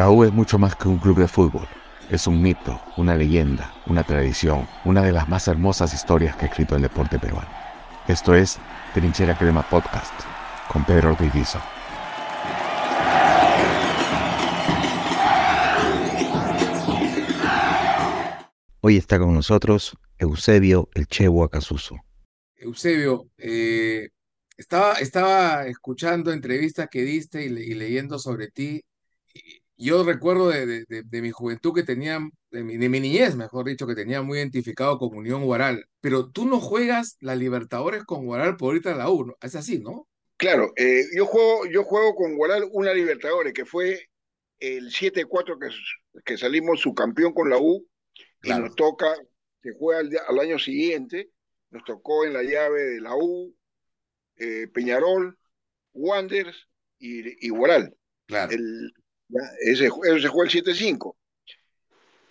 La U es mucho más que un club de fútbol. Es un mito, una leyenda, una tradición, una de las más hermosas historias que ha escrito el deporte peruano. Esto es Trinchera Crema Podcast con Pedro Ortiz Hoy está con nosotros Eusebio El Chevo Acasuso. Eusebio, eh, estaba, estaba escuchando entrevistas que diste y, leyendo sobre ti yo recuerdo de, mi juventud que tenía, de mi, niñez, mejor dicho, que tenía muy identificado con Unión Guaral. Pero tú no juegas la Libertadores con Guaral por ahorita la U, Es así, ¿no? Claro, eh, yo, juego, yo juego con Guaral una Libertadores, que fue el 7-4 que, que salimos subcampeón con la U, y nos toca, se juega al, año siguiente, nos tocó en la llave de la U, eh, Peñarol, Wanderers y, y Guaral. Claro. El, ese, eso se jugó el 7-5.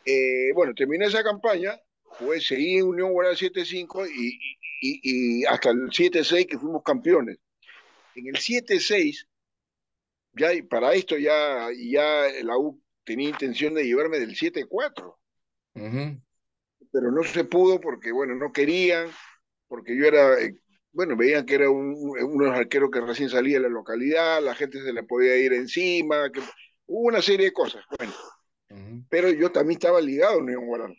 Eh, bueno, terminé esa campaña, jugué, seguí en Unión Guaral 7-5 y, y, hasta el 7-6 que fuimos campeones. En el 7-6, ya para esto ya, ya la U tenía intención de llevarme del 7-4. Pero no se pudo porque, bueno, no querían, porque yo era, eh, bueno, veían que era un, unos arqueros que recién salía de la localidad, la gente se le podía ir encima, que Hubo una serie de cosas, bueno. Pero yo también estaba ligado a Unión Guaral.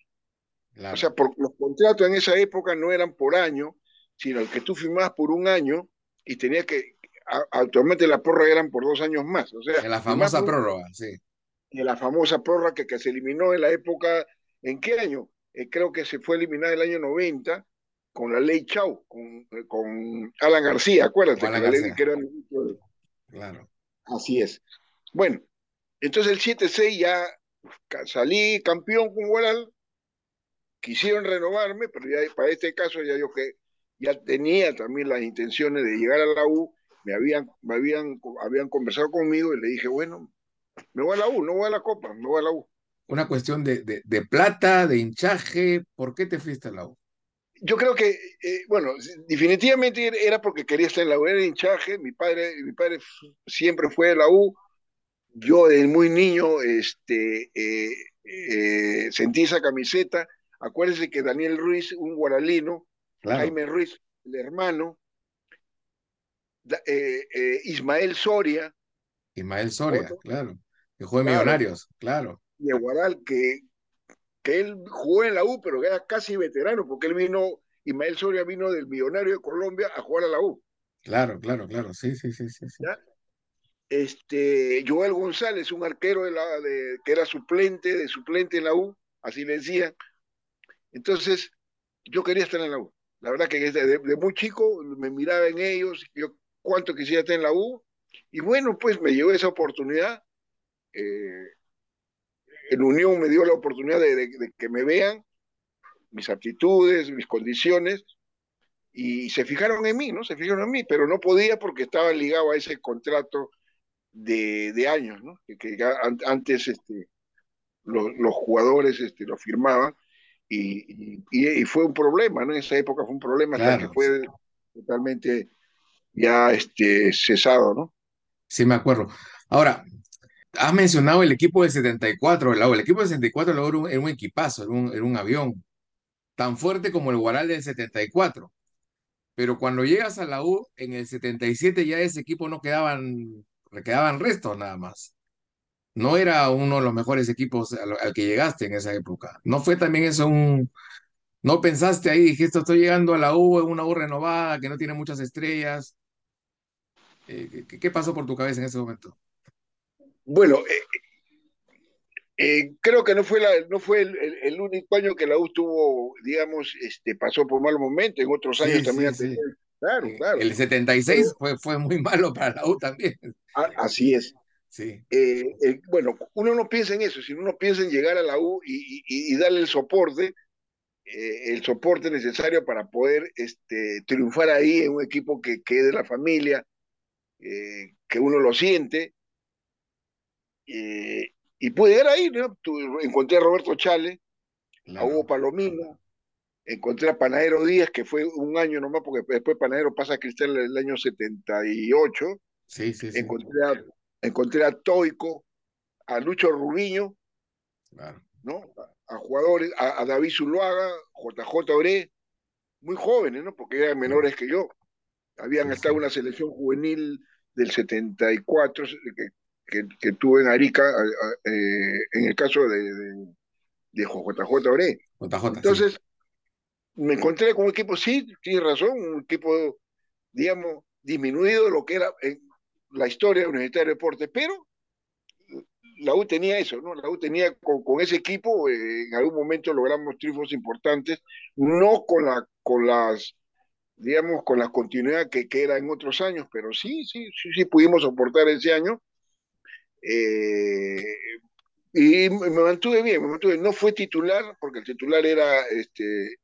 O sea, por, los contratos en esa época no eran por año, sino el que tú firmabas por un año y tenía que, actualmente la prórroga eran por dos años más. O sea, en la famosa prórroga, sí. En la famosa prórroga que, que, se eliminó en la época, ¿en qué año? Eh, creo que se fue eliminada en el año 90 con la ley Chau, con, con Alan García, acuérdate, la ley que era... Claro. Así es. Bueno, entonces el 7-6 ya salí campeón con Guaral, quisieron renovarme, pero ya para este caso ya yo que ya tenía también las intenciones de llegar a la U, me habían, me habían, habían conversado conmigo y le dije, bueno, me voy a la U, no voy a la Copa, me voy a la U. Una cuestión de, de, plata, de hinchaje, ¿por qué te fuiste a la U? Yo creo que, eh, bueno, definitivamente era porque quería estar en la U, era hinchaje, mi padre, mi padre siempre fue a la U, yo desde muy niño este, eh, eh, sentí esa camiseta. Acuérdense que Daniel Ruiz, un guaralino, Jaime Ruiz, el hermano, eh, Ismael Soria. Ismael Soria, claro, que jugó en Millonarios, claro. Y el Guaral, que, que él jugó en la U, pero era casi veterano, porque él vino, Ismael Soria vino del Millonario de Colombia a jugar a la U. Claro, claro, claro, sí, sí, sí, sí. sí este, Joel González, un arquero que era suplente, de suplente en la U, así le decían. Entonces, yo quería estar en la U. La verdad que desde de, muy chico me miraba en ellos, yo cuánto quisiera estar en la U. Y bueno, pues me llevó esa oportunidad. Eh, el Unión me dio la oportunidad de, de, que me vean mis aptitudes, mis condiciones, y se fijaron en mí, ¿no? Se fijaron en mí, pero no podía porque estaba ligado a ese contrato de, años, ¿no? Que, antes este, los, jugadores este, lo firmaban y, y, fue un problema, ¿no? En esa época fue un problema hasta que fue totalmente ya este, cesado, ¿no? Sí, me acuerdo. Ahora, has mencionado el equipo del 74, el, el equipo del 74 era un, era un equipazo, era un, era un avión tan fuerte como el Guaral del 74. Pero cuando llegas a la U, en el 77 ya ese equipo no quedaban le quedaban restos nada más. No era uno de los mejores equipos al, que llegaste en esa época. ¿No fue también eso un... ¿No pensaste ahí, dijiste, estoy llegando a la U, una U renovada, que no tiene muchas estrellas? Eh, ¿qué, pasó por tu cabeza en ese momento? Bueno, eh, eh, creo que no fue, la, no fue el, único año que la U tuvo, digamos, este, pasó por mal momento, en otros años también. Claro, claro. El 76 fue, fue muy malo para la U también. Ah, así es. Sí. Eh, bueno, uno no piensa en eso, sino uno piensa en llegar a la U y, darle el soporte, eh, el soporte necesario para poder este, triunfar ahí en un equipo que, que es de la familia, eh, que uno lo siente. y pude llegar ahí, ¿no? encontré a Roberto Chale, a Hugo Palomino, encontré a Panadero Díaz, que fue un año nomás, porque después Panadero pasa a Cristal el año 78. Sí, sí, sí. Encontré a, encontré a Toico, a Lucho Rubiño, ¿no? A, jugadores, a, David Zuluaga, JJ Oré, muy jóvenes, ¿no? Porque eran menores que yo. Habían estado en una selección juvenil del 74 que, que, que tuve en Arica, eh, en el caso de, de, JJ Oré. Entonces, me encontré con un equipo, sí, tiene razón, un equipo, digamos, disminuido de lo que era en la historia Universitario de Deportes, pero la U tenía eso, ¿no? La U tenía con, ese equipo, eh, en algún momento logramos triunfos importantes, no con, la, con las, digamos, con la continuidad que, que era en otros años, pero sí, sí, sí, sí pudimos soportar ese año. Eh, y me mantuve bien, me mantuve, no fue titular, porque el titular era este,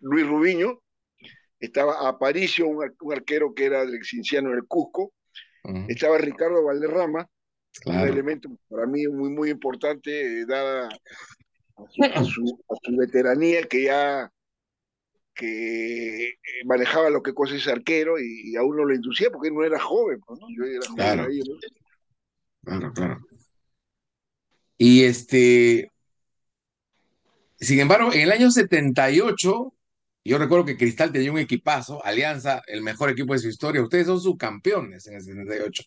Luis Rubiño, estaba Aparicio, un, arquero que era del Cinciano del Cusco, estaba Ricardo Valderrama, un elemento para mí muy, muy importante, eh, dada a su, veteranía, que ya que eh, manejaba lo que cosa ese arquero y, aún no lo inducía porque no era joven, pues, ¿no? Yo era claro. Claro, claro. Y este, sin embargo, en el año 78, yo recuerdo que Cristal tenía un equipazo, Alianza, el mejor equipo de su historia. Ustedes son subcampeones en el 78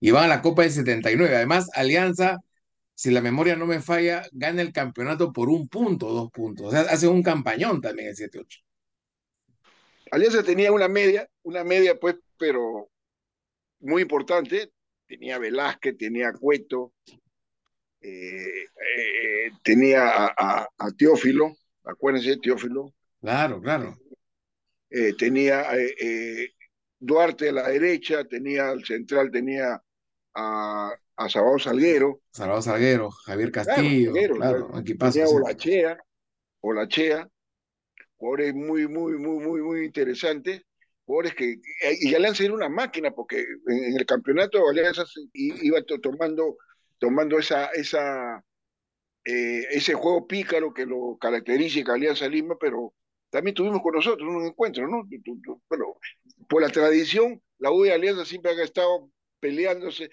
y van a la Copa del 79. Además, Alianza, si la memoria no me falla, gana el campeonato por un punto, dos puntos. O sea, hace un campañón también el 7-8. Alianza tenía una media, una media pues, pero muy importante. Tenía Velázquez, tenía Cueto, eh, eh, tenía a, Teófilo, acuérdense, Teófilo. Claro, claro. Eh, tenía Duarte a la derecha, tenía al central, tenía a, a Salvador Salguero. Salvador Salguero, Javier Castillo, claro, Tenía Olachea, Olachea, jugadores muy, muy, muy, muy, muy interesantes. Jugadores que, y Alianza era una máquina, porque en, el campeonato Alianza iba tomando, tomando esa, esa, eh, ese juego pícaro que lo caracteriza Alianza Lima, pero también tuvimos con nosotros un encuentro, ¿no? Bueno, por la tradición, la U y Alianza siempre han estado peleándose.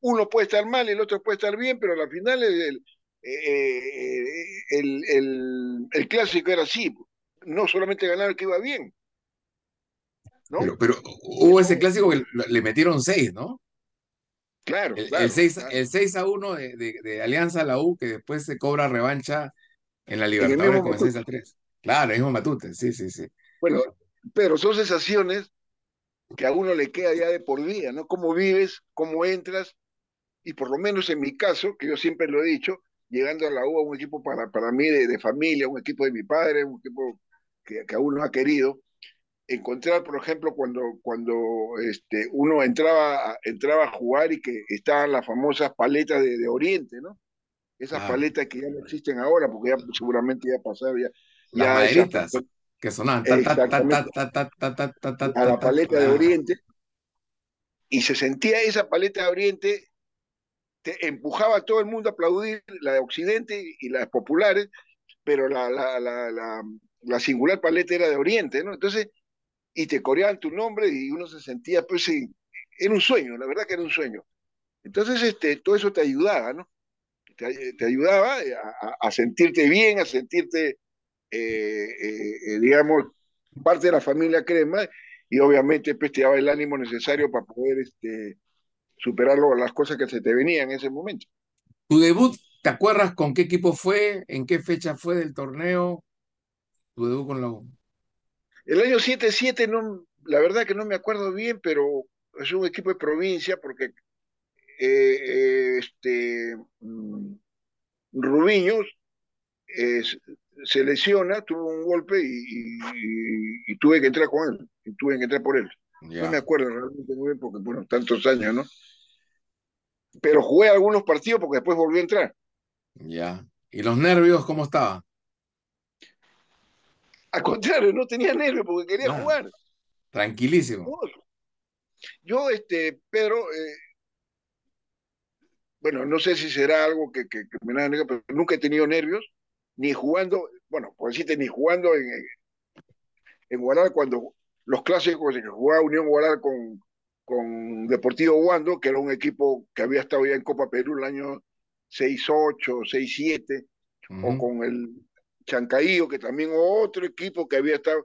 Uno puede estar mal, el otro puede estar bien, pero al final el, eh, el, el, el clásico era así. No solamente ganar el que iba bien. ¿no? Pero, hubo ese clásico que le metieron seis, ¿no? Claro, el, claro, el 6, a 1 de, de, Alianza a la U, que después se cobra revancha en la Libertadores con el 6 a 3. Claro, el mismo Matute, sí, sí, sí. Bueno, pero son sensaciones que a uno le queda ya de por día, ¿no? Cómo vives, cómo entras, y por lo menos en mi caso, que yo siempre lo he dicho, llegando a la U, un equipo para, para mí de, familia, un equipo de mi padre, un equipo que, que a uno ha querido, encontrar, por ejemplo, cuando, cuando este, uno entraba, entraba a jugar y que estaban las famosas paletas de, Oriente, ¿no? Esas paletas que ya no existen ahora, porque ya seguramente ya pasaron, ya, las que sonaban a la paleta de Oriente y se sentía esa paleta de Oriente te empujaba a todo el mundo a aplaudir la de Occidente y las populares pero la, la, la, la, singular paleta era de Oriente, ¿no? Entonces, y te coreaban tu nombre y uno se sentía, pues sí, era un sueño, la verdad que era un sueño. Entonces, este, todo eso te ayudaba, ¿no? Te, te ayudaba a, a, sentirte bien, a sentirte digamos, parte de la familia Crema y obviamente pues, te daba el ánimo necesario para poder este, superar las cosas que se te venían en ese momento. Tu debut, ¿te acuerdas con qué equipo fue? ¿En qué fecha fue del torneo? Tu debut con la El año 7-7, no, la verdad que no me acuerdo bien, pero es un equipo de provincia porque eh, este, mm, Rubiños es, se lesiona, tuvo un golpe y, tuve que entrar con él, y tuve que entrar por él. No me acuerdo realmente muy bien porque, bueno, tantos años, ¿no? Pero jugué algunos partidos porque después volví a entrar. Ya. ¿Y los nervios cómo estaban? Al contrario, no tenía nervios porque quería jugar. Tranquilísimo. Yo, este, Pedro, eh, bueno, no sé si será algo que, que, me da pero nunca he tenido nervios ni jugando, bueno, por decirte, ni jugando en, en Guadalajara cuando los clásicos jugaba Unión Guadalajara con, con Deportivo Wando, que era un equipo que había estado ya en Copa Perú el año 6-8, 6-7, o con el Chancaío, que también otro equipo que había estado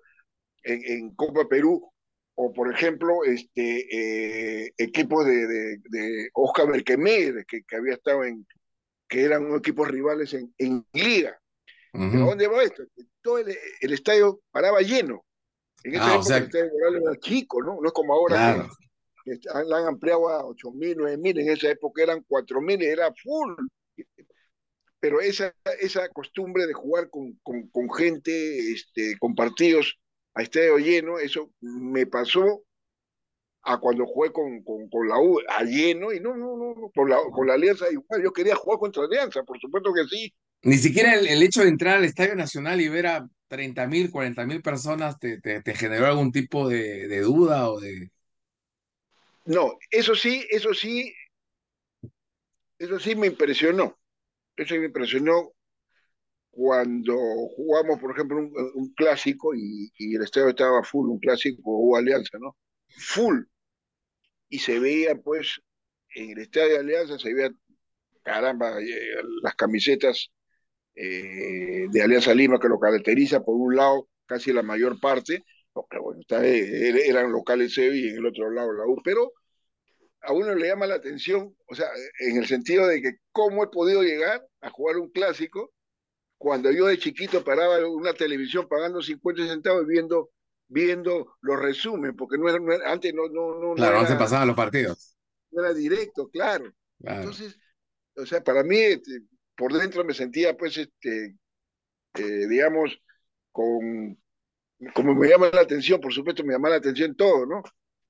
en, Copa Perú, o por ejemplo, este eh, equipos de, de, Oscar Berquemé, que, que, había estado en, que eran equipos rivales en, en Liga. Dónde va esto? Todo el, estadio paraba lleno. En esa ah, época el estadio era chico, ¿no? No es como ahora que, han ampliado a 8.000, 9.000, en esa época eran 4.000 y era full pero esa, esa costumbre de jugar con, con, gente, este, con partidos a estadio lleno, eso me pasó a cuando jugué con, con, la U a lleno, y no, no, no, con la, con la Alianza igual, yo quería jugar contra Alianza, por supuesto que sí. Ni siquiera el, hecho de entrar al Estadio Nacional y ver a 30 mil, 40 mil personas te, te, generó algún tipo de, de duda o de... No, eso sí, eso sí, eso sí me impresionó eso me impresionó cuando jugamos, por ejemplo, un, clásico y, el estadio estaba full, un clásico o Alianza, ¿no? Full. Y se veía, pues, en el estadio de Alianza se veía, caramba, eh, las camisetas eh, de Alianza Lima que lo caracteriza, por un lado, casi la mayor parte, porque bueno, eh, eran locales y en el otro lado la U, pero a uno le llama la atención, o sea, en el sentido de que cómo he podido llegar a jugar un clásico cuando yo de chiquito paraba una televisión pagando 50 centavos viendo viendo los resúmenes, porque no era, antes no, no, no, claro, no, se pasaban los partidos. No era directo, claro. Entonces, o sea, para mí, este, por dentro me sentía, pues, este, eh, digamos, con, como me llama la atención, por supuesto me llama la atención todo, ¿no?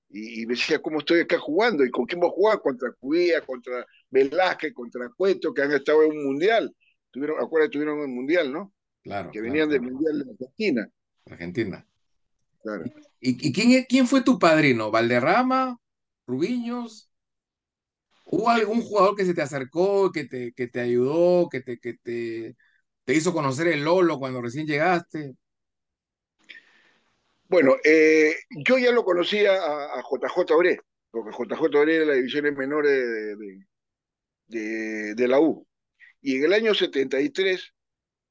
y, me decía cómo estoy acá jugando y con quién voy a jugar contra Cuía, contra Velázquez, contra Cueto, que han estado en un mundial. Tuvieron, acuérdate, tuvieron un mundial, ¿no? Claro. Que venían del mundial de Argentina. Argentina. Claro. ¿Y, quién, quién fue tu padrino? ¿Valderrama? ¿Rubiños? ¿Hubo algún jugador que se te acercó, que te, que te ayudó, que te, que te, te hizo conocer el Lolo cuando recién llegaste? Bueno, eh, yo ya lo conocía a, JJ Oré, porque JJ Oré era la división menores de, de, de, la U. Y en el año 73,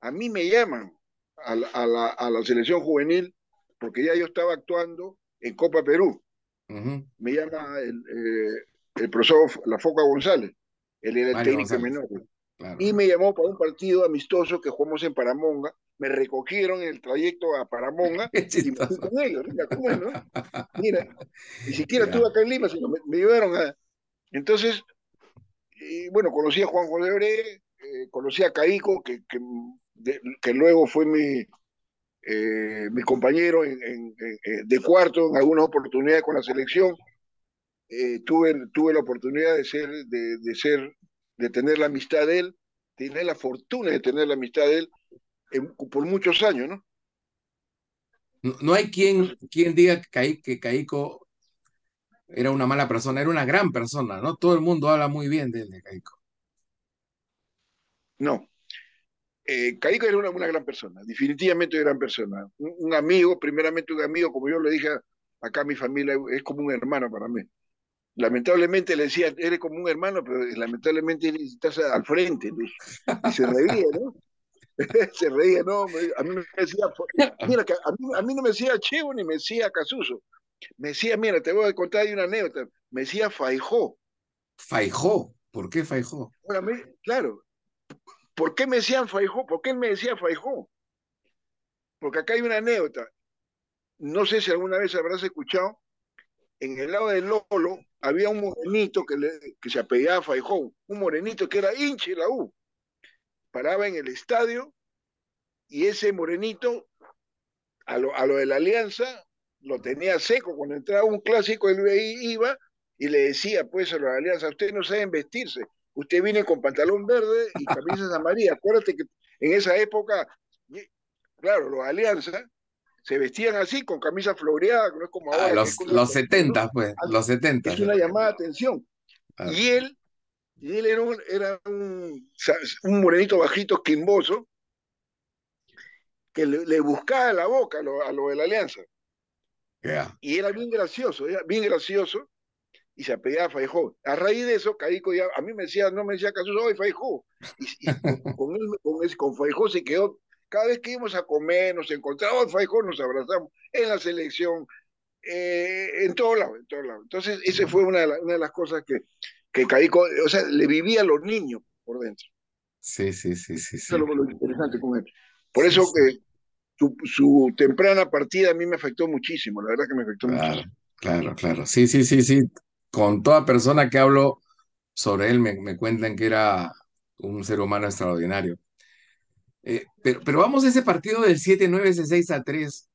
a mí me llaman a la, a la, selección juvenil, porque ya yo estaba actuando en Copa Perú. Me llama el, eh, el profesor La Foca González, él era el técnico menor. Y me llamó para un partido amistoso que jugamos en Paramonga, me recogieron en el trayecto a Paramonga y me fui con ellos. Mira, ¿cómo es, no? Mira, ni siquiera estuve acá en Lima, sino me, llevaron a. Entonces, y bueno, conocí a Juan José Bre, eh, conocí a Caico, que, que, que luego fue mi, eh, mi compañero en, de cuarto en algunas oportunidades con la selección. Eh, tuve, tuve la oportunidad de ser, de, de, ser, de tener la amistad de él, tener la fortuna de tener la amistad de él por muchos años, ¿no? No, hay quien, quien diga que, que Caico era una mala persona, era una gran persona, ¿no? Todo el mundo habla muy bien de, de Caico. No. Eh, Caico era una, una, gran persona, definitivamente una gran persona. Un, amigo, primeramente un amigo, como yo le dije acá a mi familia, es como un hermano para mí. Lamentablemente le decía, eres como un hermano, pero lamentablemente estás al frente. Y se reía, ¿no? se reía, no, a mí me decía, mira, a mí, no me decía Chevo ni me decía Casuso, me decía, mira, te voy a contar ahí una anécdota, me decía Faijó. Faijó, ¿por qué Faijó? claro, ¿por qué me decían Faijó? ¿Por qué él me decía Faijó? Porque acá hay una anécdota, no sé si alguna vez habrás escuchado, en el lado del Lolo había un morenito que, que se apellidaba Faijó, un morenito que era hincha de la U paraba en el estadio y ese morenito, a lo, a lo de la alianza, lo tenía seco. Cuando entraba un clásico, él iba y le decía, pues, a la alianza, ustedes no saben vestirse. Usted viene con pantalón verde y camisas amarillas. Acuérdate que en esa época, claro, los alianza se vestían así, con camisa floreada, no es como ah, ahora. los, los 70, pues, los 70. Es una llamada de atención. Y él y él era un, era un, un morenito bajito, quimboso, que le, buscaba la boca a lo, a lo de la alianza. Y era bien gracioso, era bien gracioso. y se apellidaba Faijó. A raíz de eso, Caico ya, a mí me decía, no me decía caso, soy Faijó. Y, con, él, con, Faijó se quedó, cada vez que íbamos a comer, nos encontrábamos, Faijó nos abrazamos, en la selección, eh, en todo lado, en todo lado. Entonces, esa fue una de, una de las cosas que, que Caico, o sea, le vivía a los niños por dentro. Sí, sí, sí, sí. Eso es lo, interesante con él. Por eso que su, su, temprana partida a mí me afectó muchísimo, la verdad que me afectó claro, muchísimo. Claro, claro. Sí, sí, sí, sí con toda persona que hablo sobre él me, cuentan que era un ser humano extraordinario. Eh, pero, pero, vamos a ese partido del 7-9, ese 6 a 3,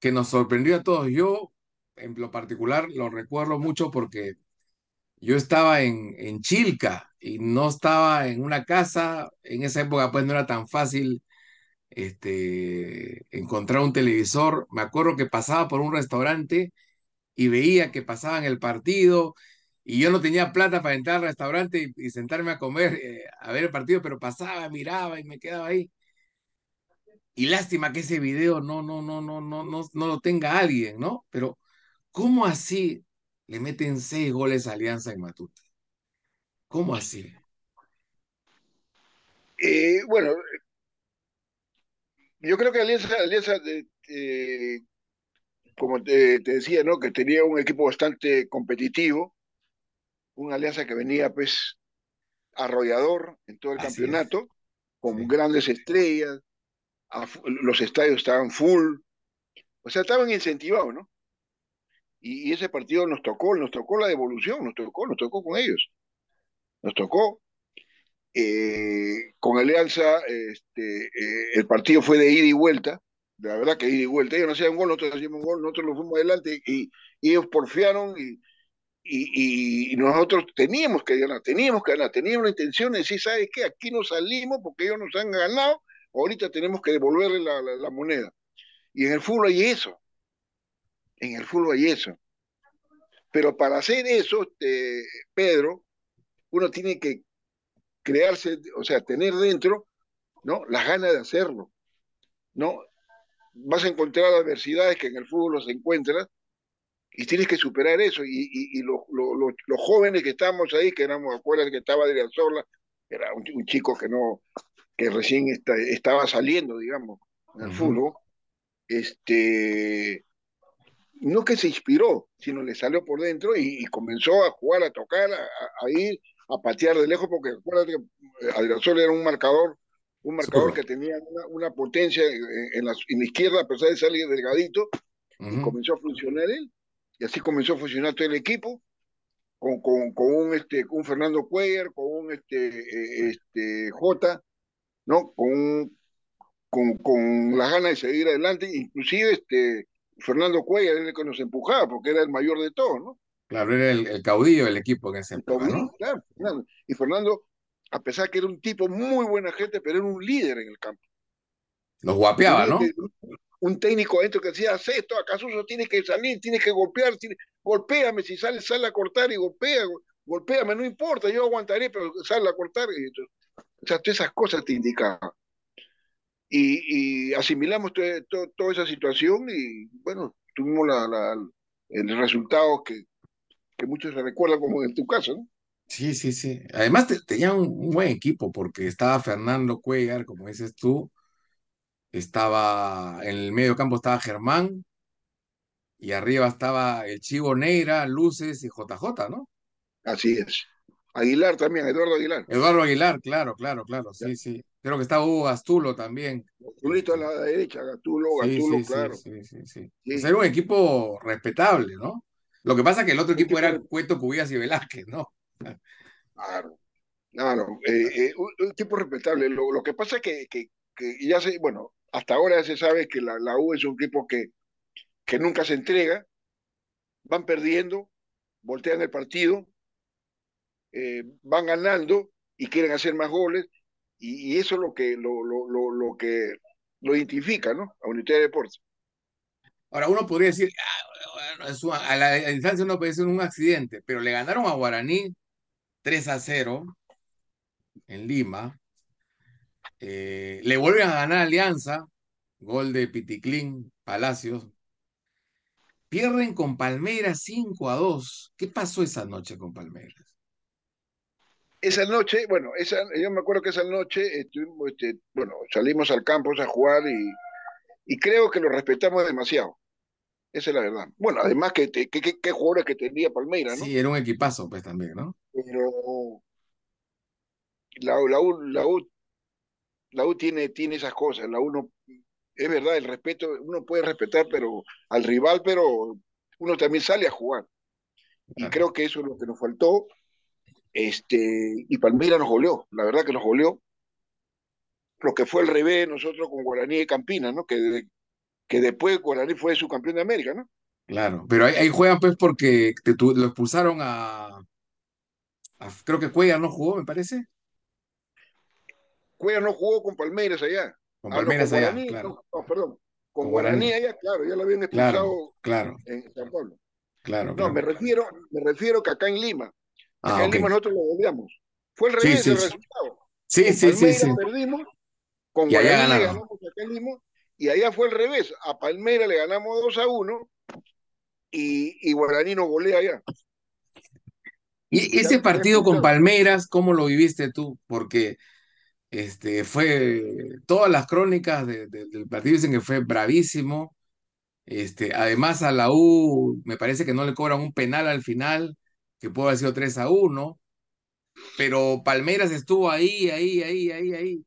que nos sorprendió a todos. Yo, en lo particular, lo recuerdo mucho porque yo estaba en, en Chilca y no estaba en una casa. En esa época, pues no era tan fácil este, encontrar un televisor. Me acuerdo que pasaba por un restaurante y veía que pasaban el partido y yo no tenía plata para entrar al restaurante y, sentarme a comer, eh, a ver el partido, pero pasaba, miraba y me quedaba ahí. Y lástima que ese video no, no, no, no, no, no, no lo tenga alguien, ¿no? Pero, ¿cómo así le meten seis goles a Alianza en Matute? ¿Cómo así? Eh, bueno, yo creo que Alianza, Alianza eh, como te, decía, ¿no? Que tenía un equipo bastante competitivo, una alianza que venía, pues, arrollador en todo el campeonato, con grandes estrellas, los estadios estaban full, o sea, estaban incentivados, ¿no? Y, ese partido nos tocó, nos tocó la devolución, nos tocó, nos tocó con ellos, nos tocó. Eh, con Alianza, este, eh, el partido fue de ida y vuelta, la verdad que ida y vuelta. Ellos no hacían gol, nosotros hacíamos gol, nosotros nos fuimos adelante y, ellos porfiaron y, y, nosotros teníamos que ganar, teníamos que ganar, teníamos la intención de decir, ¿sabes qué? Aquí no salimos porque ellos nos han ganado, ahorita tenemos que devolverle la, moneda. Y en el fútbol hay eso, en el fútbol hay eso. Pero para hacer eso, este, Pedro, uno tiene que crearse, o sea, tener dentro, ¿no? Las ganas de hacerlo, ¿no? vas a encontrar adversidades que en el fútbol los encuentras y tienes que superar eso. Y, y, los, los, jóvenes que estábamos ahí, que éramos, acuerdas que estaba Adrián Sola, era un, chico que no, que recién estaba saliendo, digamos, en el fútbol, este, no que se inspiró, sino le salió por dentro y, comenzó a jugar, a tocar, a, ir, a patear de lejos, porque acuérdate que Adrián Sola era un marcador un marcador que tenía una, potencia en, la, izquierda, a pesar de salir delgadito, y comenzó a funcionar él, y así comenzó a funcionar todo el equipo, con, con, con un, este, un Fernando Cuellar, con un este, eh, este, J, ¿no? Con, con, con las ganas de seguir adelante, inclusive este, Fernando Cuellar era el que nos empujaba, porque era el mayor de todos, ¿no? Claro, era el, caudillo del equipo que se ¿no? Claro, Y Fernando a pesar que era un tipo muy buena gente, pero era un líder en el campo. Los guapeaba, ¿no? Un técnico adentro que decía, haz esto, acaso tiene que salir, tiene que golpear, tiene... golpéame, si sale, sale a cortar y golpea, golpéame, no importa, yo aguantaré, pero sale a cortar. o sea, todas esas cosas te indicaban. Y, asimilamos toda esa situación y, bueno, tuvimos la, el resultado que, que muchos recuerdan como en tu caso, ¿no? Sí, sí, sí. Además tenía un, buen equipo porque estaba Fernando Cuellar, como dices tú, estaba en el medio campo estaba Germán y arriba estaba el Chivo Neira, Luces y JJ, ¿no? Así es. Aguilar también, Eduardo Aguilar. Eduardo Aguilar, claro, claro, claro, sí, sí. Creo que estaba Hugo Gastulo también. Gastulito a la derecha, Gastulo, Gastulo, claro. Sí, sí, sí. Pues era un equipo respetable, ¿no? Lo que pasa es que el otro equipo era Cueto, Cubías y Velázquez, ¿no? Claro, claro, eh, eh, un, tipo respetable. Lo, que pasa es que, que, ya se, bueno, hasta ahora se sabe que la, la U es un equipo que, que nunca se entrega, van perdiendo, voltean el partido, eh, van ganando y quieren hacer más goles, y, eso es lo que lo, lo, lo, lo, que lo identifica, ¿no? A Unidad de Deportes. Ahora, uno podría decir, ah, a la distancia uno puede decir un accidente, pero le ganaron a Guaraní 3 a 0 en Lima. Eh, le vuelven a ganar Alianza, gol de Piticlín Palacios. Pierden con Palmeiras 5 a 2. ¿Qué pasó esa noche con Palmeiras? Esa noche, bueno, esa, yo me acuerdo que esa noche estuvimos, este, bueno, salimos al campo a jugar y, y creo que lo respetamos demasiado. Esa es la verdad. Bueno, además que qué jugadores que tenía Palmeiras, ¿no? Sí, era un equipazo, pues también, ¿no? Pero la, la, U, la, U, la U tiene, tiene esas cosas. La U no, es verdad, el respeto, uno puede respetar pero al rival, pero uno también sale a jugar. Y creo que eso es lo que nos faltó. Este, y Palmeiras nos goleó, la verdad que nos goleó. Lo que fue el revés nosotros con Guaraní y Campina, ¿no? Que, que después Guaraní fue su campeón de América, ¿no? Claro, pero ahí, juegan pues porque te, lo expulsaron a, Creo que Cuellar no jugó, me parece. Cuellar no jugó con Palmeiras allá. Con ah, Palmeiras allá, claro. No, perdón. Con, Guaraní. allá, claro, ya lo habían expulsado claro, en San Pablo. Claro, No, me refiero, me refiero que acá en Lima. Ah, acá Lima nosotros lo odiamos. Fue el revés sí, el resultado. Sí, sí, sí, sí. perdimos, con Guaraní le ganamos acá en Lima, y allá fue el revés. A Palmeiras le ganamos 2 a 1 y, y Guaraní nos golea allá. Y ese partido con Palmeiras, ¿cómo lo viviste tú? Porque este, fue, todas las crónicas del partido dicen que fue bravísimo. Este, además a la U me parece que no le cobran un penal al final, que pudo haber sido 3 a 1, pero Palmeiras estuvo ahí, ahí, ahí, ahí, ahí.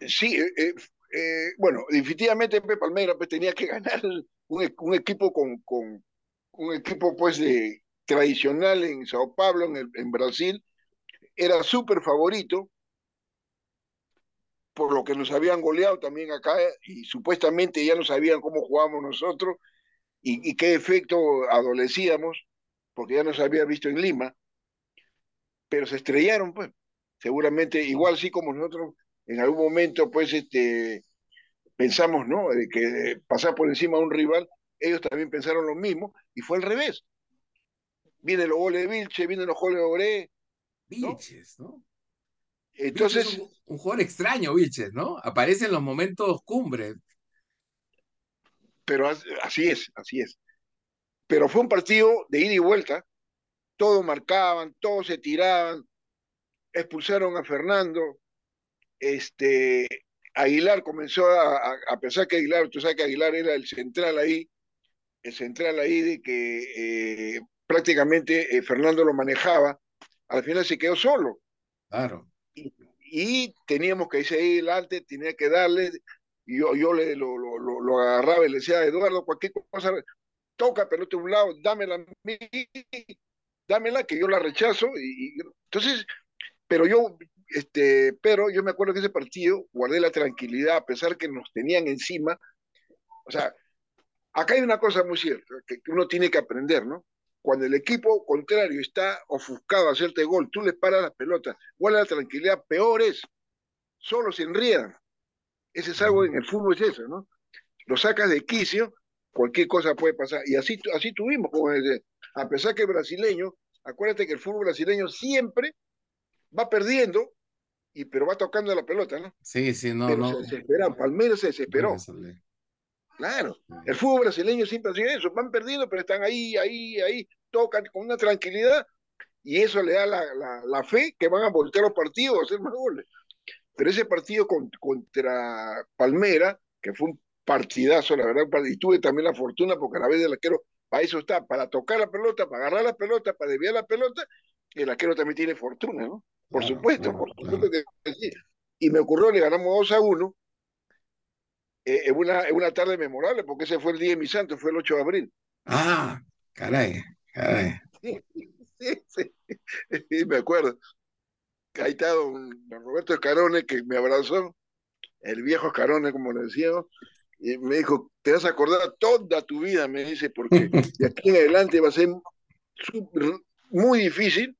Sí, eh, eh, eh, bueno, definitivamente Palmeiras pues, tenía que ganar un, un equipo con, con, un equipo pues de tradicional en Sao Paulo, en, en Brasil, era súper favorito, por lo que nos habían goleado también acá, y supuestamente ya no sabían cómo jugábamos nosotros y, qué efecto adolecíamos, porque ya nos había visto en Lima, pero se estrellaron, pues. Seguramente, igual sí como nosotros en algún momento, pues, este, pensamos, ¿no? De que pasar por encima a un rival, ellos también pensaron lo mismo, y fue al revés. Vienen los goles de Vilche, vienen los goles de Oré. Vilches, ¿no? Entonces. un, jugador extraño, Vilches, ¿no? Aparece en los momentos cumbres. Pero así es, así es. Pero fue un partido de ida y vuelta. Todos marcaban, todos se tiraban. Expulsaron a Fernando. Este, Aguilar comenzó a, a, pensar que Aguilar, tú sabes que Aguilar era el central ahí, el central ahí de que eh, prácticamente eh, Fernando lo manejaba, al final se quedó solo. Claro. Y, teníamos que irse ahí adelante, tenía que darle, yo, yo le, lo, lo, lo, agarraba y le decía, Eduardo, cualquier cosa, toca pelota de un lado, dámela a mí, dámela, que yo la rechazo. Y, entonces, pero yo, este, pero yo me acuerdo que ese partido guardé la tranquilidad, a pesar que nos tenían encima. O sea, acá hay una cosa muy cierta, que uno tiene que aprender, ¿no? cuando el equipo contrario está ofuscado a hacerte gol, tú le paras la pelota, guarda la tranquilidad, peor es, solo se enriedan. Ese es algo en el fútbol, es eso, ¿no? Lo sacas de quicio, cualquier cosa puede pasar. Y así, así tuvimos, como a pesar que el brasileño, acuérdate que el fútbol brasileño siempre va perdiendo, y, pero va tocando la pelota, ¿no? Sí, sí, no, no. Se Palmeiras se desesperó. Claro, el fútbol brasileño siempre hace eso, van perdiendo, pero están ahí, ahí, ahí, tocan con una tranquilidad y eso le da la, la, fe que van a voltear los partidos a hacer más goles. Pero ese partido contra Palmera, que fue un partidazo, la verdad, y tuve también la fortuna porque a la vez del arquero, para eso está, para tocar la pelota, para agarrar la pelota, para desviar la pelota, el arquero también tiene fortuna, ¿no? Por supuesto, por supuesto que sí. Y me ocurrió, le ganamos 2 a 1 eh, es una, una tarde memorable porque ese fue el día de mi santo, fue el 8 de abril. Ah, caray, caray. Sí, sí, sí, me acuerdo. Ahí está don, Roberto Escarone que me abrazó, el viejo Escarone, como le decíamos, y me dijo, te vas a acordar toda tu vida, me dice, porque de aquí en adelante va a ser muy difícil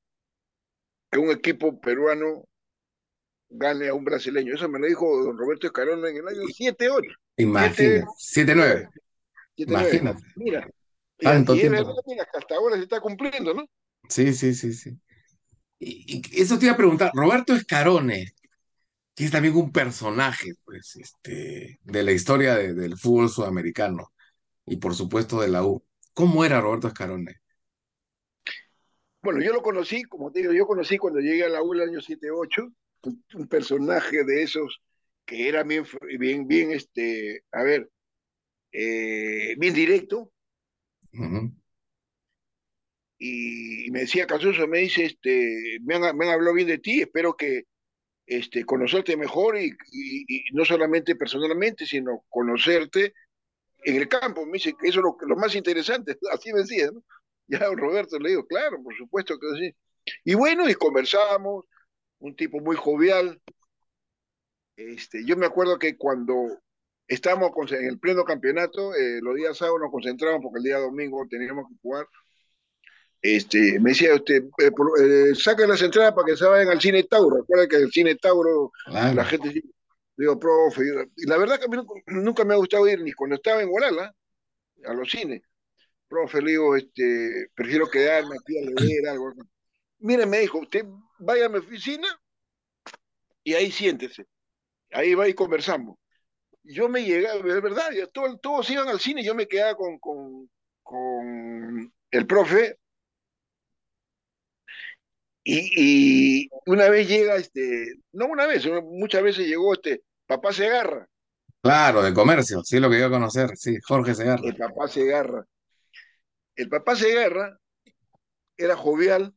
que un equipo peruano gane a un brasileño. Eso me lo dijo don Roberto Escarona en el año 7-8. Imagínate, 7-9. Imagínate. Mira, Tanto y, tiempo. que hasta ahora se está cumpliendo, ¿no? Sí, sí, sí, sí. Y, eso te iba a preguntar, Roberto Escarone, que es también un personaje, pues, este, de la historia del fútbol sudamericano. y por supuesto de la U. ¿Cómo era Roberto Escarone? Bueno, yo lo conocí, como te digo, yo conocí cuando llegué a la U el año 78, un, personaje de esos que era bien, bien, bien, este, a ver, eh, bien directo. y, me decía Casuso, me dice, este, me han, me hablado bien de ti, espero que este, conocerte mejor y, no solamente personalmente, sino conocerte en el campo. Me dice que eso es lo, lo más interesante, así me decía, ¿no? Ya Roberto le digo, claro, por supuesto que sí. Y bueno, y conversamos, un tipo muy jovial. Este, yo me acuerdo que cuando estábamos en el pleno campeonato, eh, los días sábados nos concentramos porque el día domingo teníamos que jugar. Este, me decía usted, eh, eh, saquen las entradas para que se vayan al cine Tauro. Recuerda que el cine Tauro, la gente digo, profe, y la verdad que a mí nunca, me ha gustado ir ni cuando estaba en Guadalajara a los cines profe, le digo, este, prefiero quedarme aquí a leer algo. Mire, me dijo, usted vaya a mi oficina y ahí siéntese. Ahí va y conversamos. Yo me llegaba, es verdad, todos, iban al cine, yo me quedaba con, con, con el profe. Y, y, una vez llega, este, no una vez, muchas veces llegó este, papá Segarra. Claro, de comercio, sí, lo que iba a conocer, sí, Jorge Segarra. El papá Segarra. El papá Segarra era jovial,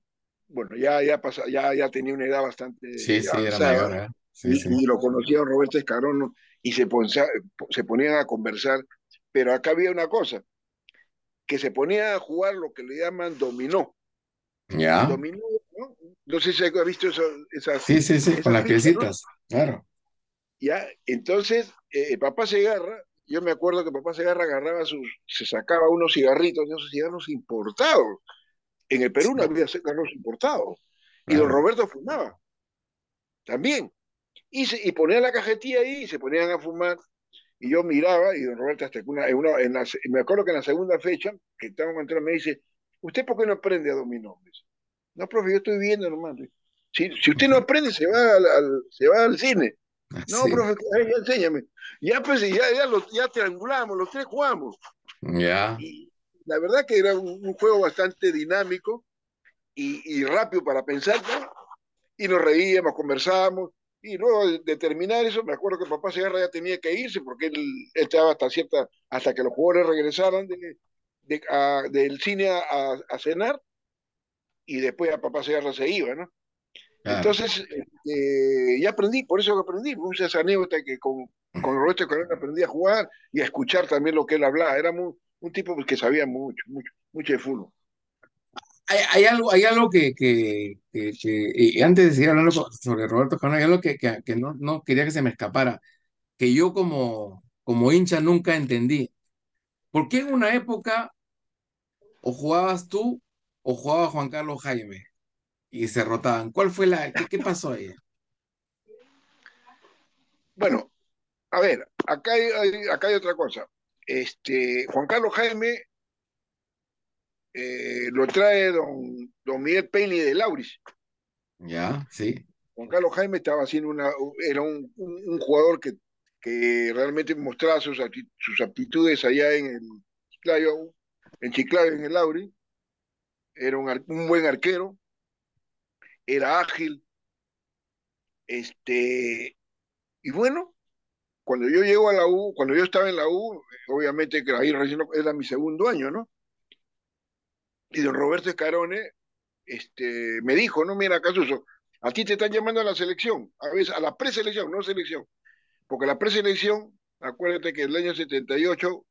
bueno, ya, ya, ya, ya tenía una edad bastante sí, sí, era mayor, ¿eh? y, lo conocía Roberto Escarón y se, se ponían a conversar, pero acá había una cosa, que se ponía a jugar lo que le llaman dominó. Ya. Dominó, ¿no? No sé si ha visto eso, esas. Sí, sí, sí, con las piecitas, claro. Ya, entonces, eh, papá Segarra yo me acuerdo que papá Segarra agarraba sus, se sacaba unos cigarritos, esos cigarros importados. En el Perú no había cigarros importados. Y don Roberto fumaba. También. Y, se, y ponía la cajetilla ahí y se ponían a fumar. Y yo miraba, y don Roberto hasta una, en una, en me acuerdo que en la segunda fecha, que estábamos entrando, me dice, ¿usted por qué no aprende a dominó? No, profe, yo estoy viendo nomás. Si, si usted no aprende, se va al, se va al cine. No, profe, enséñame. Ya pues, ya, ya, ya triangulamos, los tres jugamos. Ya. Y la verdad que era un, juego bastante dinámico y, rápido para pensar, Y nos reíamos, conversábamos. Y luego de, terminar eso, me acuerdo que papá Segarra ya tenía que irse porque él, estaba hasta cierta, hasta que los jugadores regresaran de, del cine a, a, cenar y después a papá Segarra se iba, ¿no? Entonces, eh, ya aprendí, por eso aprendí, muchas anécdotas que con, con Roberto Corona aprendí a jugar y a escuchar también lo que él hablaba. Era un tipo que sabía mucho, mucho, mucho de fútbol. Hay, algo, hay algo que, que, y antes de seguir hablando sobre Roberto Corona, hay algo que, que, no, no quería que se me escapara, que yo como, como hincha nunca entendí. ¿Por qué en una época o jugabas tú o jugaba Juan Carlos Jaime? y se rotaban. ¿Cuál fue la, qué, pasó ahí? Bueno, a ver, acá hay, acá hay otra cosa. Este, Juan Carlos Jaime eh, lo trae don, don Miguel Peña de Lauris. Ya, sí. Juan Carlos Jaime estaba haciendo una, era un, jugador que, que, realmente mostraba sus, sus aptitudes allá en el Chiclayo, en Chiclayo, en el Lauri. Era un, buen arquero, era ágil. Este, y bueno, cuando yo llego a la U, cuando yo estaba en la U, obviamente que ahí recién era mi segundo año, ¿no? Y don Roberto Escarone este, me dijo, no, mira, Casuso, a ti te están llamando a la selección, a veces a la preselección, no selección, porque la preselección, acuérdate que el año 78,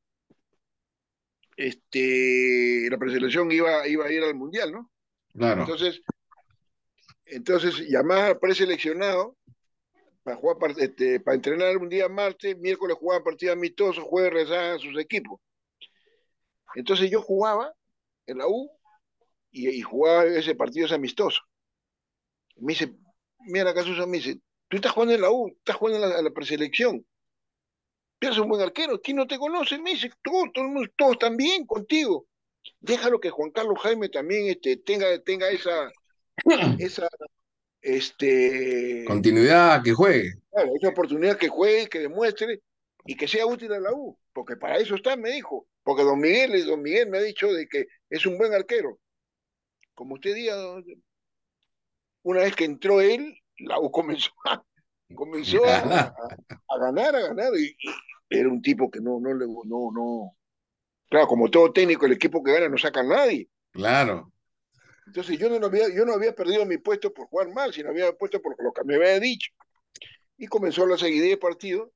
este, la preselección iba, iba a ir al Mundial, ¿no? Claro. Entonces, entonces, llamaba preseleccionado para jugar este, para entrenar un día martes, miércoles jugaba partido amistoso, jueves rezaban a sus equipos. Entonces yo jugaba en la U y, jugaba ese partido ese amistoso. Me dice, mira Casusa, me dice, tú estás jugando en la U, estás jugando en la, preselección. Eres un buen arquero, ¿quién no te conoce? Me dice, todos, todos, todos están bien contigo. Déjalo que Juan Carlos Jaime también este, tenga, tenga esa, esa este, continuidad que juegue. esa oportunidad que juegue, que demuestre, y que sea útil a la U, porque para eso está, me dijo, porque don Miguel, don Miguel me ha dicho de que es un buen arquero. Como usted diga, una vez que entró él, la U comenzó a, comenzó a, ganar, a ganar, y, era un tipo que no, no le, no, no, claro, como todo técnico, el equipo que gana no saca a nadie. Claro. Entonces yo no, había, yo no había perdido mi puesto por jugar mal, sino había puesto por lo que me había dicho. Y comenzó la seguidilla de partido.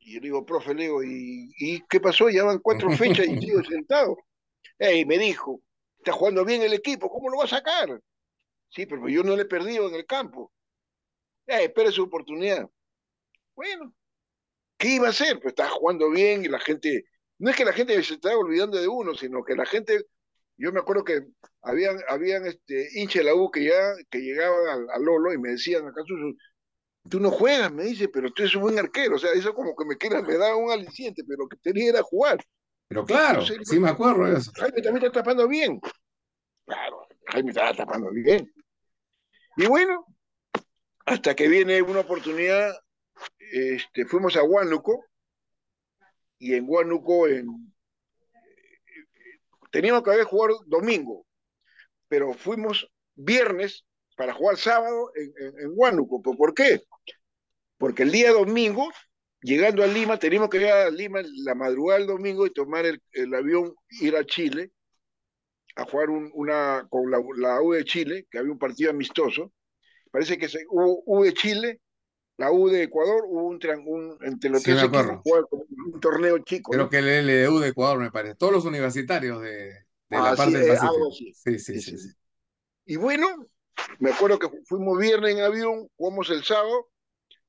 Y yo le digo, profe, le digo, ¿y, ¿y qué pasó? Ya van cuatro fechas y sigo sentado. Y me dijo, está jugando bien el equipo, ¿cómo lo va a sacar? Sí, pero yo no le he perdido en el campo. Eh, espera su oportunidad. Bueno, ¿qué iba a hacer? Pues estaba jugando bien y la gente, no es que la gente se estaba olvidando de uno, sino que la gente yo me acuerdo que habían, habían este, hinchas de la U que ya que llegaban al, Lolo y me decían, acaso tú no juegas, me dice, pero tú eres un buen arquero. O sea, eso como que me, queda, me da un aliciente, pero lo que tenía era jugar. Pero claro, sí me acuerdo eso. Jaime también está tapando bien. Claro, Jaime está tapando bien. Y bueno, hasta que viene una oportunidad, este, fuimos a Huánuco, y en Huánuco, en, Teníamos que haber jugado domingo, pero fuimos viernes para jugar sábado en, en, Huánuco. ¿Por qué? Porque el día domingo, llegando a Lima, teníamos que llegar a Lima la madrugada del domingo y tomar el, avión, ir a Chile, a jugar una, con la, U de Chile, que había un partido amistoso. Parece que se, hubo U de Chile, la U de Ecuador, hubo un, un entre los tres equipos un torneo chico. Creo que el LDU de Ecuador me parece. Todos los universitarios de, la parte del Pacífico. Sí, sí, sí, sí, Y bueno, me acuerdo que fuimos viernes en avión, jugamos el sábado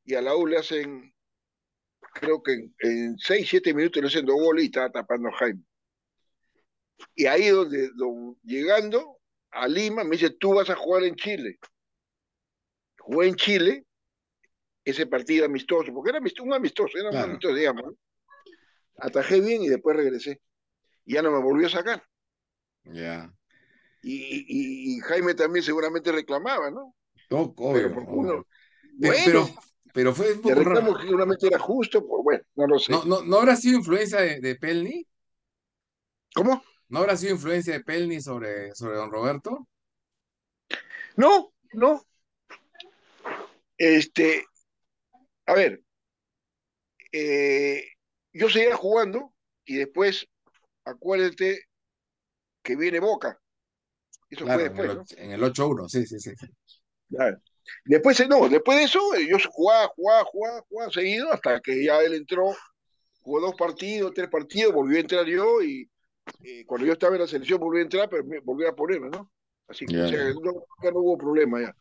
y a la U le hacen, creo que en, seis, siete minutos le hacen dos goles y estaba tapando a Jaime. Y ahí donde, donde, llegando a Lima me dice, tú vas a jugar en Chile. Jugué en Chile ese partido amistoso, porque era un amistoso, era un amistoso, digamos. Atajé bien y después regresé. Y ya no me volvió a sacar. Ya. Y, Jaime también seguramente reclamaba, ¿no? No, pero, pero, pero, fue un poco raro. seguramente era justo, pues bueno, no lo sé. ¿No, no, no habrá sido influencia de, de, Pelni? ¿Cómo? ¿No habrá sido influencia de Pelni sobre, sobre don Roberto? No, no. Este, a ver, eh, yo seguía jugando y después, acuérdate que viene Boca. Eso fue después, en el, 8-1, sí, sí, sí. Después, no, después de eso, yo jugaba, jugaba, jugaba, jugaba seguido hasta que ya él entró, jugó dos partidos, tres partidos, volvió a entrar yo y, cuando yo estaba en la selección volví a entrar, pero volví a ponerme, ¿no? Así que no, no hubo problema ya.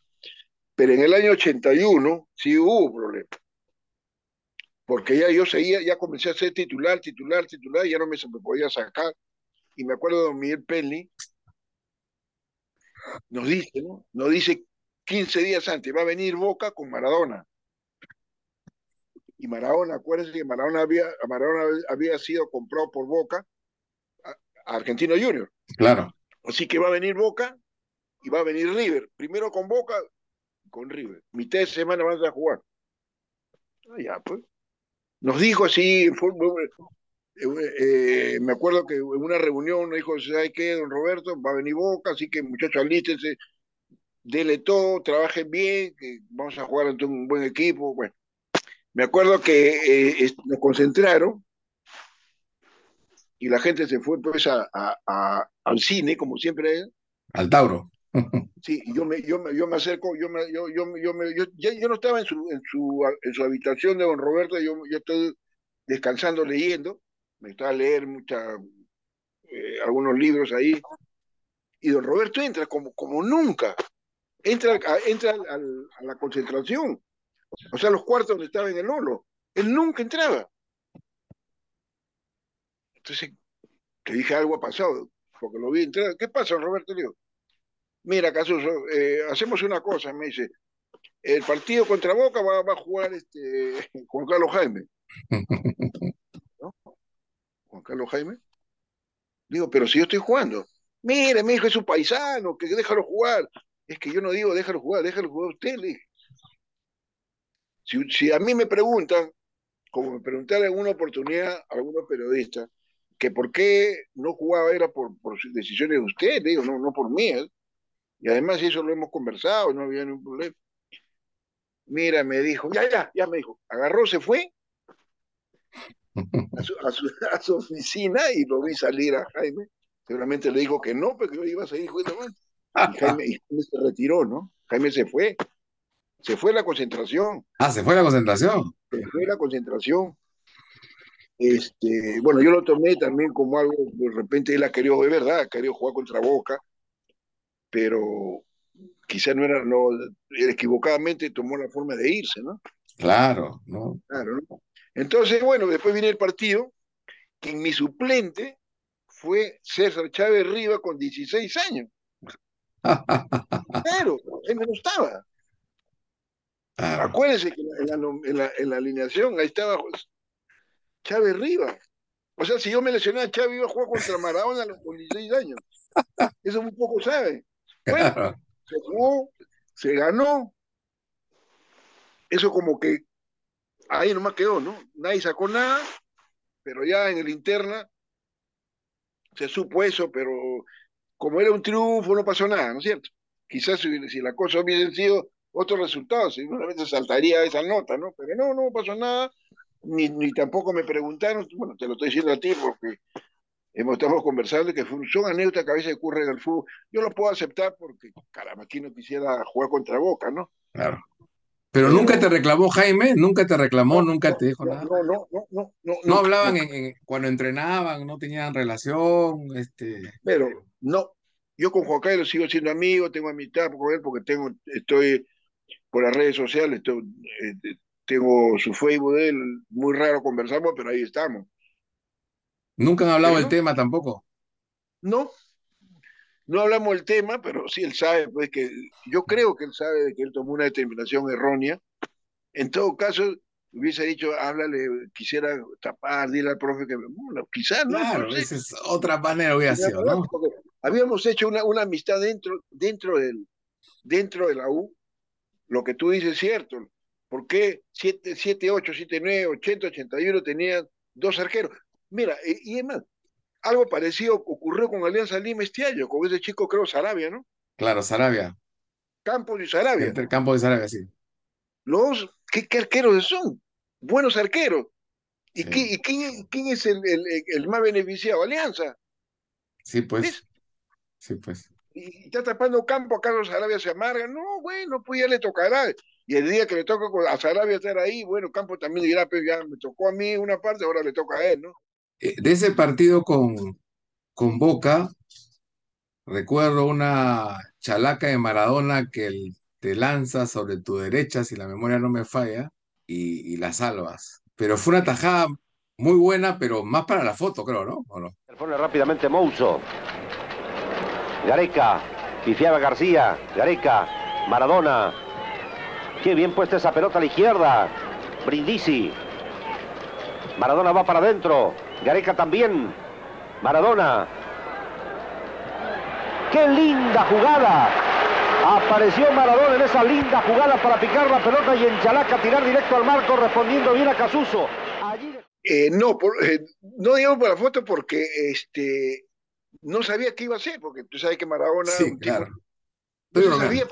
Pero en el año 81 sí hubo problema porque ya yo seguía, ya comencé a ser titular, titular, titular, y ya no me, se me podía sacar. Y me acuerdo de don Miguel Penny, nos dice, ¿no? Nos dice 15 días antes, va a venir Boca con Maradona. Y Maradona, acuérdense que Maradona había, Maradona había sido comprado por Boca a, Argentino Junior. Claro. Así que va a venir Boca y va a venir River. Primero con Boca, con River. Mitad de semana van a jugar. Ah, ya, pues. Nos dijo así, eh, me acuerdo que en una reunión nos dijo, ¿sabe qué, don Roberto? Va a venir Boca, así que muchachos, alístense, dele todo, trabajen bien, que vamos a jugar ante un buen equipo. Bueno, me acuerdo que eh, nos concentraron y la gente se fue pues a, al cine, como siempre. Al Tauro. Sí, yo me, yo me, yo me acerco, yo me, yo, yo, yo, me, yo, yo, no estaba en su, en su, en su habitación de don Roberto, yo, yo estoy descansando leyendo, me estaba a leer eh, algunos libros ahí, y don Roberto entra como, como nunca, entra, entra a la concentración, o sea, los cuartos donde estaba en el Lolo, él nunca entraba. Entonces, te dije algo ha pasado, porque lo vi entrar, ¿qué pasa, don Roberto? Le digo, mira, Casuso, eh, hacemos una cosa, me dice, el partido contra Boca va, a jugar este, Juan Carlos Jaime. Juan Carlos Jaime. Digo, pero si yo estoy jugando. Mire, mi hijo es un paisano, que déjalo jugar. Es que yo no digo déjalo jugar, déjalo jugar usted. Si, si a mí me preguntan, como me preguntaron en una oportunidad algunos periodistas, que por qué no jugaba era por, por decisiones de usted, digo, no, no por mí. Y además eso lo hemos conversado, no había ningún problema. Mira, me dijo, ya, ya, ya me dijo, agarró, se fue a su, a su, oficina y lo vi salir a Jaime. Seguramente le dijo que no, porque yo iba a seguir jugando más. Y Jaime, y Jaime se retiró, ¿no? Jaime se fue. Se fue la concentración. Ah, se fue la concentración. Se fue la concentración. Este, bueno, yo lo tomé también como algo, de repente él ha querido, es verdad, ha querido jugar contra Boca, pero quizá no era, no, equivocadamente tomó la forma de irse, ¿no? Claro, ¿no? Claro, ¿no? Entonces, bueno, después viene el partido, que en mi suplente fue César Chávez Riva con 16 años. claro, él me gustaba. Acuérdense que en la, en, la, alineación ahí estaba Chávez Riva. O sea, si yo me lesionaba a Chávez iba a jugar contra Maradona a los 16 años. Eso muy poco sabe. Bueno, se jugó, se ganó. Eso como que ahí nomás quedó, ¿no? Nadie sacó nada, pero ya en el interna se supo eso, pero como era un triunfo no pasó nada, ¿no es cierto? Quizás si, si la cosa hubiese sido otro resultado, seguramente saltaría esa nota, ¿no? Pero no, no pasó nada, ni, ni tampoco me preguntaron, bueno, te lo estoy diciendo a ti porque hemos, estamos conversando que son anécdotas que a veces ocurren en el fútbol. Yo lo puedo aceptar porque, caramba, aquí no quisiera jugar contra Boca, ¿no? Claro. Pero nunca te reclamó Jaime, nunca te reclamó, nunca te dijo nada. No, no, no, no. No, no hablaban cuando entrenaban, no tenían relación, este. Pero no, yo con Juan Carlos sigo siendo amigo, tengo amistad con él porque tengo, estoy por las redes sociales, eh, tengo su Facebook de él, muy raro conversamos, pero ahí estamos. ¿Nunca han hablado del tema tampoco? No, no hablamos del tema, pero sí él sabe, pues que yo creo que él sabe de que él tomó una determinación errónea. En todo caso, hubiese dicho, háblale, quisiera tapar, dile al profe que bueno, quizás no. Claro, esa es otra manera hubiera sido, ¿no? Habíamos hecho una, una amistad dentro, dentro, del, dentro de la U, lo que tú dices es cierto. ¿Por qué 7, 7 8, 7, 9, 80, 81 tenían dos arqueros? Mira, y es más, algo parecido ocurrió con Alianza Lima este año, con ese chico, creo, Sarabia, ¿no? Claro, Sarabia. Campos y Sarabia. Entre Campos y Sarabia, sí. Los, ¿qué, arqueros son? Buenos arqueros. ¿Y, quién, es el, más beneficiado? Alianza. Sí, pues. Sí, pues. Y está tapando campo a Carlos Sarabia se amarga. No, bueno, pues ya le tocará. Y el día que le toca a Sarabia estar ahí, bueno, Campo también dirá, pues ya me tocó a mí una parte, ahora le toca a él, ¿no? Eh, de ese partido con, con Boca, recuerdo una chalaca de Maradona que te lanza sobre tu derecha, si la memoria no me falla, y, la salvas. Pero fue una tajada muy buena, pero más para la foto, creo, ¿no? ¿O no? Pone rápidamente Mouso. Gareca, pifiaba García, Gareca, Maradona. Qué bien puesta esa pelota a la izquierda. Brindisi. Maradona va para adentro. Gareca también. Maradona. ¡Qué linda jugada! Apareció Maradona en esa linda jugada para picar la pelota y en Chalaca tirar directo al marco respondiendo bien a Casuso. Eh, no, eh, no digamos por la foto porque este, no sabía qué iba a hacer, porque tú sabes que Maradona... Sí, claro. no sabía,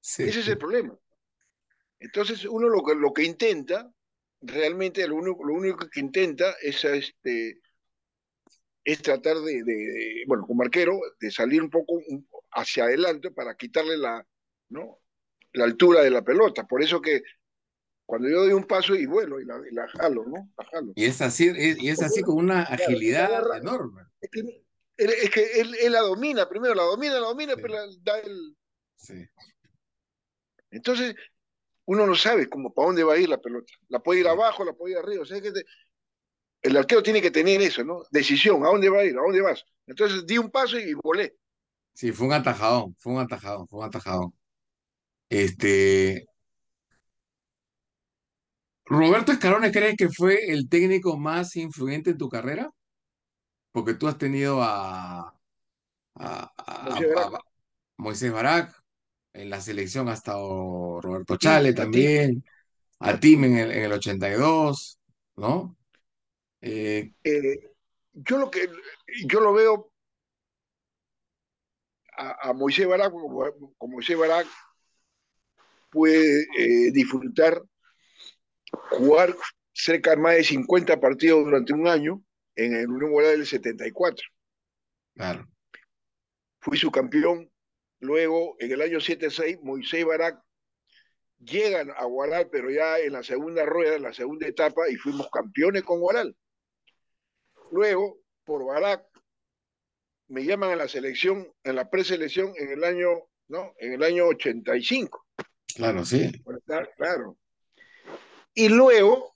Ese es el problema. Entonces uno lo que, lo que intenta realmente lo único, lo único que intenta es, este, es tratar de, bueno, como arquero, de salir un poco hacia adelante para quitarle la, ¿no? la altura de la pelota. Por eso que cuando yo doy un paso y vuelo y la, jalo, ¿no? Y es así, y es así con una agilidad enorme. Es que, él, la domina, primero la domina, la domina, pero la, da el... Sí. Entonces, uno no sabe cómo, para dónde va a ir la pelota. La puede ir abajo, la puede ir arriba. O sea, que el arquero tiene que tener eso, ¿no? Decisión, ¿a dónde va a ir? ¿A dónde vas? Entonces di un paso y volé. Sí, fue un atajado, fue un atajado, fue un atajado. Este. ¿Roberto Escarone crees que fue el técnico más influyente en tu carrera? Porque tú has tenido a, a Moisés Barak, en la selección ha estado Roberto Chale también, a Tim en el, en el 82. ¿no? Eh, yo lo que yo lo veo a, Moisés Barak como, Moisés Barak puede eh, disfrutar jugar cerca de más de 50 partidos durante un año en el Unión Guadalajara del 74. Claro. Fui su campeón. Luego, en el año 76, Moisés Barak llegan a Guaral, pero ya en la segunda rueda, en la segunda etapa, y fuimos campeones con Guaral. Luego, por Barak, me llaman a la selección, en la preselección en el año, ¿no? En el año 85. Claro, sí. Claro. Y luego,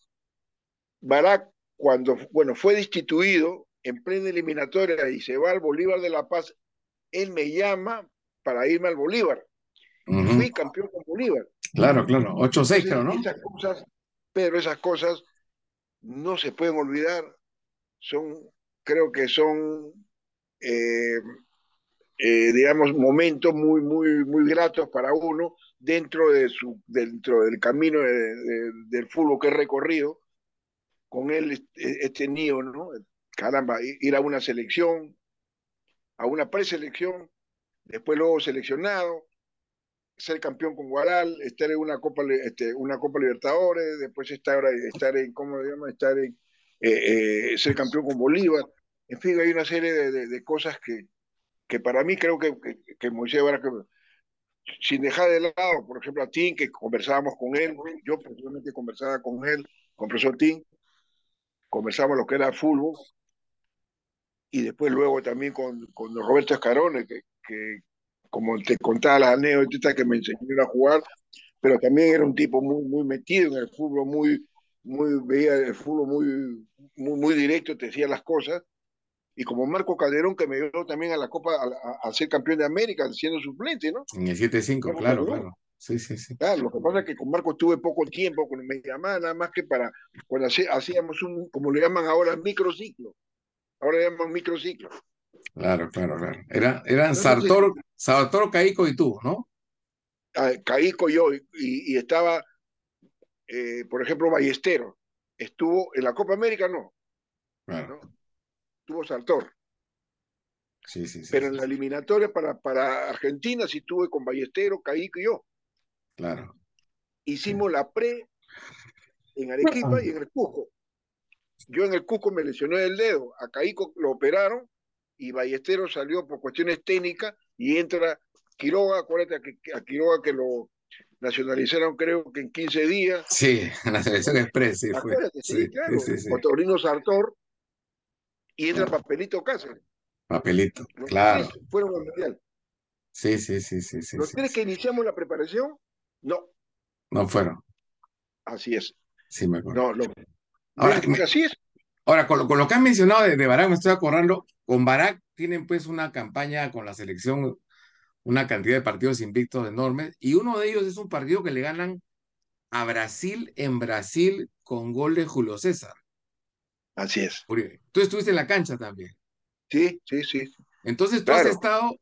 Barak, cuando, bueno, fue destituido en plena eliminatoria y se va al Bolívar de La Paz, él me llama para irme al Bolívar. Fui campeón con Bolívar. Claro, claro, 8-6 ¿no? Esas cosas, pero esas cosas no se pueden olvidar. Son, creo que son, eh, eh, digamos, momentos muy, muy, muy gratos para uno dentro, de su, dentro del camino del fútbol que he recorrido. Con él, este, este niño, ¿no? Caramba, ir a una selección, a una preselección, después luego seleccionado, ser campeón con Guaral, estar en una Copa, este, una Copa Libertadores, después estar, estar en, ¿cómo se llama? Estar en, eh, eh, ser campeón con Bolívar. En fin, hay una serie de, de, cosas que, que para mí creo que, que, que Moisés que sin dejar de lado, por ejemplo, a Tim, que conversábamos con él, yo personalmente conversaba con él, con el profesor Tim, conversamos lo que era fútbol, y después luego también con, con Roberto Escarone, que, que, como te contaba las anécdotas que me enseñó a jugar, pero también era un tipo muy, muy metido en el fútbol, muy, muy, veía el fútbol muy, muy, muy directo, te decía las cosas, y como Marco Calderón, que me dio también a la Copa, a, ser campeón de América, siendo suplente, ¿no? En el 7-5, claro, claro. Sí, sí, sí. Claro, lo que pasa es que con Marco tuve poco tiempo, con me llamaba nada más que para, cuando hacíamos un, como le llaman ahora, microciclo. Ahora le llaman microciclo. Claro, claro, claro. Era, eran Sartor, Sartor, Caico y tú, ¿no? Ah, Caico y yo, y, estaba, eh, por ejemplo, Ballestero. Estuvo en la Copa América, no. Claro. ¿no? tuvo Sartor. Sí, sí, sí, Pero en la eliminatoria para, para Argentina sí tuve con Ballestero, Caico y yo. Claro. Hicimos la pre en Arequipa y en el Cusco. Yo en el Cusco me lesioné el dedo, a Caico lo operaron y Ballestero salió por cuestiones técnicas y entra Quiroga, acuérdate a Quiroga que lo nacionalizaron creo que en 15 días. Sí, la selección express, sí, fue. Sí, claro, sí, Sartor y entra Papelito Cáceres. Papelito, claro. Fueron al mundial. Sí, sí, sí, sí. sí Los tres que iniciamos la preparación, no. No fueron. Así es. Sí, me acuerdo. No, no. Ahora, así es. Ahora, con lo, que han mencionado de, de Barak, me estoy acordando, con Barak tienen pues una campaña con la selección, una cantidad de partidos invictos enormes, y uno de ellos es un partido que le ganan a Brasil en Brasil con gol de Julio César. Así es. Tú estuviste en la cancha también. Sí, sí, sí. Entonces tú has estado,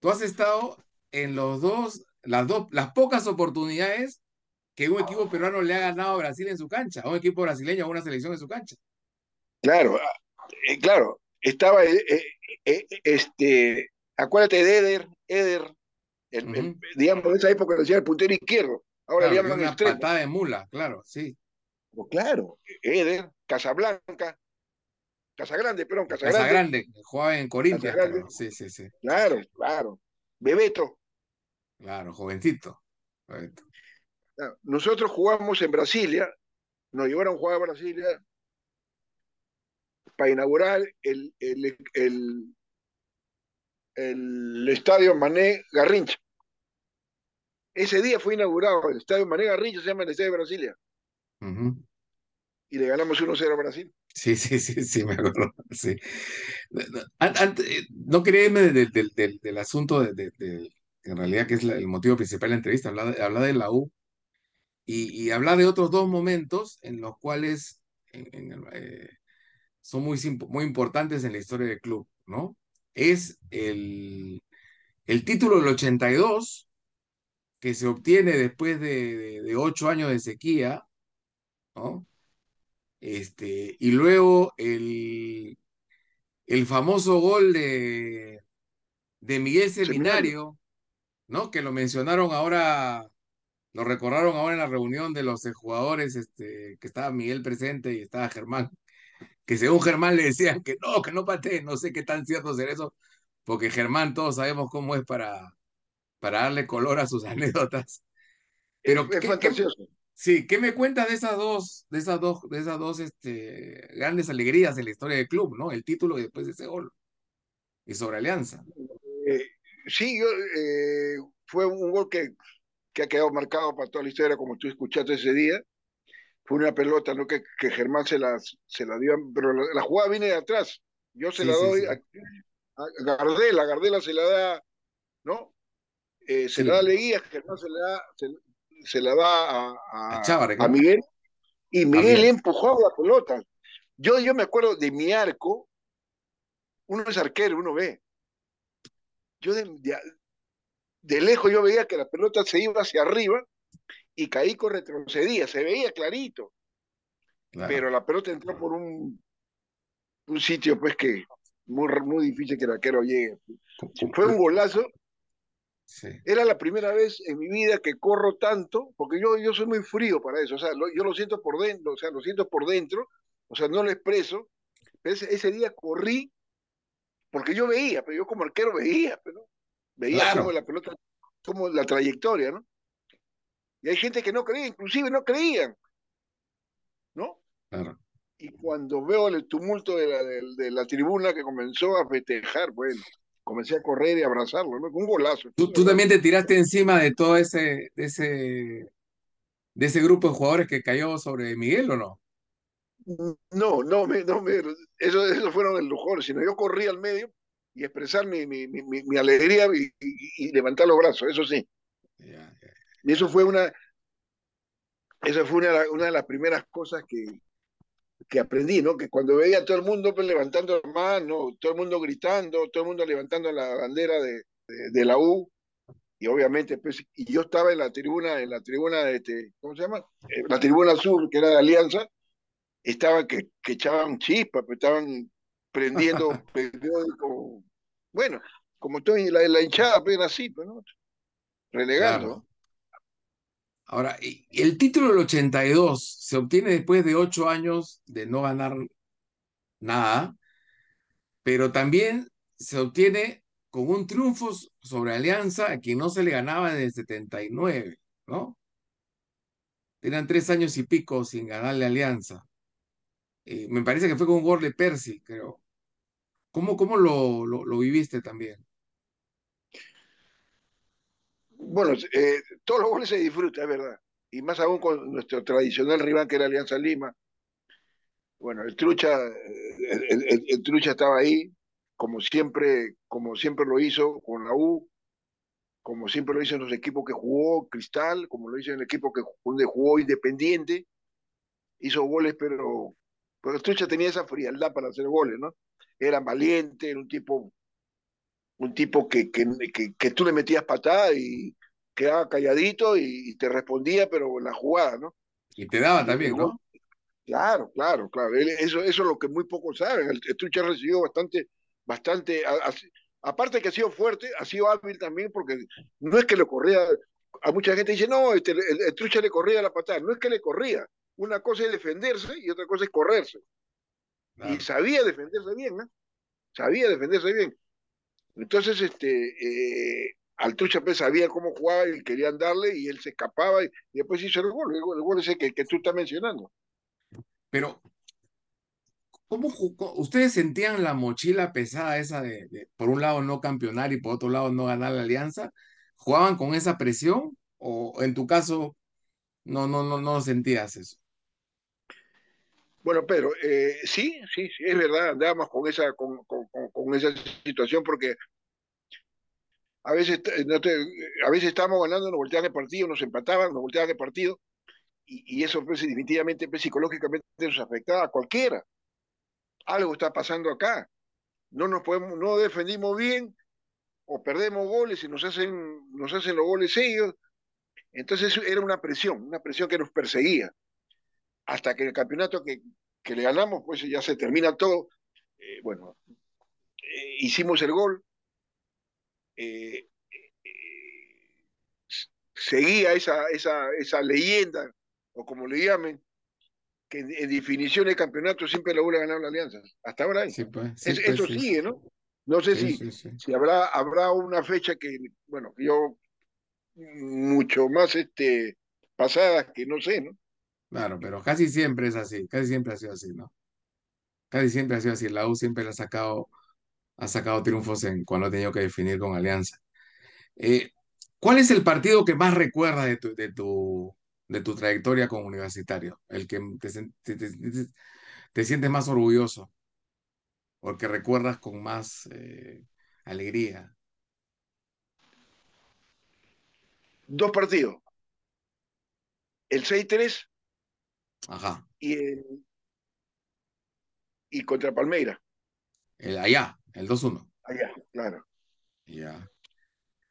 tú has estado en los dos, las dos, las pocas oportunidades que un equipo peruano le ha ganado a Brasil en su cancha, a un equipo brasileño, a una selección en su cancha. Claro, eh, claro. Estaba, eh, eh, este, acuérdate de Eder, Eder, digamos, en esa época decía el puntero izquierdo. Ahora le llaman una patada de mula, claro, sí. Pues claro, Eder, Casablanca, Casagrande, perdón, Casagrande. Casagrande, jugaba en Corintia. Sí, sí, sí. Claro, claro. Bebeto. Claro, jovencito. Nosotros jugamos en Brasilia, nos llevaron a jugar a Brasilia para inaugurar el, el, el, el estadio Mané Garrincha. Ese día fue inaugurado el estadio Mané Garrincha, se llama el estadio de Brasilia y le ganamos 1-0 a Brasil. Sí, sí, sí, sí, me acuerdo. Sí. no quería irme del, del, del, asunto de, de, en realidad que es el motivo principal de la entrevista, hablar de, de la U y, y, hablar de otros dos momentos en los cuales eh, son muy, muy importantes en la historia del club, ¿no? Es el, el título del 82 que se obtiene después de, de ocho años de sequía, ¿no? Este, y luego el, el famoso gol de, de Miguel Seminario, ¿no? Que lo mencionaron ahora, lo recordaron ahora en la reunión de los jugadores, este, que estaba Miguel presente y estaba Germán, que según Germán le decían que no, que no patee, no sé qué tan cierto ser eso, porque Germán todos sabemos cómo es para, para darle color a sus anécdotas. Pero es, fantasioso. sí, ¿qué me cuentas de esas dos, de esas dos, de esas dos este, grandes alegrías en la historia del club, ¿no? El título y después ese gol. Y sobre Alianza. Eh, sí, yo, eh, fue un gol que, que ha quedado marcado para toda la historia, como tú escuchaste ese día. Fue una pelota, ¿no? Que, que Germán se la, se la dio, pero la, jugada viene de atrás. Yo se la doy a, Gardela, Gardela se la da, ¿no? Eh, se la da a Leguía, Germán se la da, se, la da a, a, Miguel, y Miguel empujó la pelota. Yo, yo me acuerdo de mi arco, uno es arquero, uno ve. Yo de, de, lejos yo veía que la pelota se iba hacia arriba y Caico retrocedía, se veía clarito. Pero la pelota entró por un, un sitio pues que muy, muy difícil que el arquero llegue. Fue un golazo era la primera vez en mi vida que corro tanto, porque yo, yo soy muy frío para eso, o sea, yo lo siento por dentro, o sea, lo siento por dentro, o sea, no lo expreso. Ese, ese día corrí porque yo veía, pero yo como arquero veía, pero veía como la pelota, como la trayectoria, ¿no? Y hay gente que no creía, inclusive no creían, ¿no? Claro. Y cuando veo el tumulto de la, de la tribuna que comenzó a festejar, bueno, comencé a correr y abrazarlo, ¿no? un golazo. ¿Tú, tú también te tiraste encima de todo ese, de ese, de ese grupo de jugadores que cayó sobre Miguel o no? No, no, me, no me, eso, eso fueron el lujo, sino yo corrí al medio y expresar mi, mi, mi, mi alegría y, y, levantar los brazos, eso sí. Y eso fue una, eso fue una, una de las primeras cosas que, que aprendí, ¿no? Que cuando veía a todo el mundo pues, levantando las manos, todo el mundo gritando, todo el mundo levantando la bandera de, de, la U, y obviamente, pues, y yo estaba en la tribuna, en la tribuna de este, ¿cómo se llama? Eh, la tribuna sur, que era de Alianza, estaba que, que echaban chispas, pues, estaban prendiendo periódico, bueno, como estoy en la, la hinchada, apenas así, pues, ¿no? Relegando. Ahora, el título del 82 se obtiene después de ocho años de no ganar nada, pero también se obtiene con un triunfo sobre Alianza a quien no se le ganaba desde el 79, ¿no? Eran tres años y pico sin ganarle Alianza. Me parece que fue con un gol de Percy, creo. ¿Cómo, cómo lo, lo viviste también? Bueno, eh, todos los goles se disfrutan, es verdad. Y más aún con nuestro tradicional rival que era Alianza Lima. Bueno, el Trucha, eh, el, Trucha estaba ahí, como siempre, como siempre lo hizo con la U, como siempre lo hizo en los equipos que jugó Cristal, como lo hizo en el equipo que donde jugó Independiente. Hizo goles, pero, pero el Trucha tenía esa frialdad para hacer goles, ¿no? Era valiente, era un tipo un tipo que, que, que, tú le metías patada y quedaba calladito y, te respondía, pero en la jugada, ¿no? Y te daba también, ¿no? Claro, claro, claro. eso, eso es lo que muy pocos saben. El, el recibió bastante, bastante, aparte que ha sido fuerte, ha sido hábil también porque no es que le corría, a mucha gente dice, no, este, el, Trucha le corría la patada, no es que le corría. Una cosa es defenderse y otra cosa es correrse. Y sabía defenderse bien, ¿no? Sabía defenderse bien. Entonces, este, eh, Altrucha pues, sabía cómo jugaba y querían darle y él se escapaba y, después hizo el gol, el gol ese que, tú estás mencionando. Pero, ¿cómo ustedes sentían la mochila pesada esa de, por un lado no campeonar y por otro lado no ganar la alianza? ¿Jugaban con esa presión o en tu caso no, no, no, no sentías eso? Bueno, Pedro, eh, sí, sí, sí, es verdad, andábamos con esa, con, con, con esa situación porque a veces, no a veces estábamos ganando, nos volteaban el partido, nos empataban, nos volteaban el partido, y, eso pues, definitivamente pues, psicológicamente nos afectaba a cualquiera. Algo está pasando acá. No nos podemos, no defendimos bien, o perdemos goles y nos hacen, nos hacen los goles ellos. Entonces era una presión, una presión que nos perseguía hasta que el campeonato que, que le ganamos, pues ya se termina todo. Eh, bueno, eh, hicimos el gol. Eh, seguía esa, esa, esa leyenda, o como le llamen, que en, definición de campeonato siempre la hubiera ganado la Alianza. Hasta ahora Sí, pues, pues, eso sigue, ¿no? No sé si, si habrá, habrá una fecha que, bueno, yo mucho más este, pasada que no sé, ¿no? Claro, pero casi siempre es así, casi siempre ha sido así, ¿no? Casi siempre ha sido así. La U siempre ha sacado, ha sacado triunfos en cuando ha tenido que definir con Alianza. Eh, ¿Cuál es el partido que más recuerdas de tu, de tu, de tu trayectoria como universitario? El que te, te, sientes más orgulloso o el que recuerdas con más eh, alegría. Dos partidos. El 6-3 Ajá. y el y contra Palmeira. El allá, el 2-1. Allá, claro. Ya.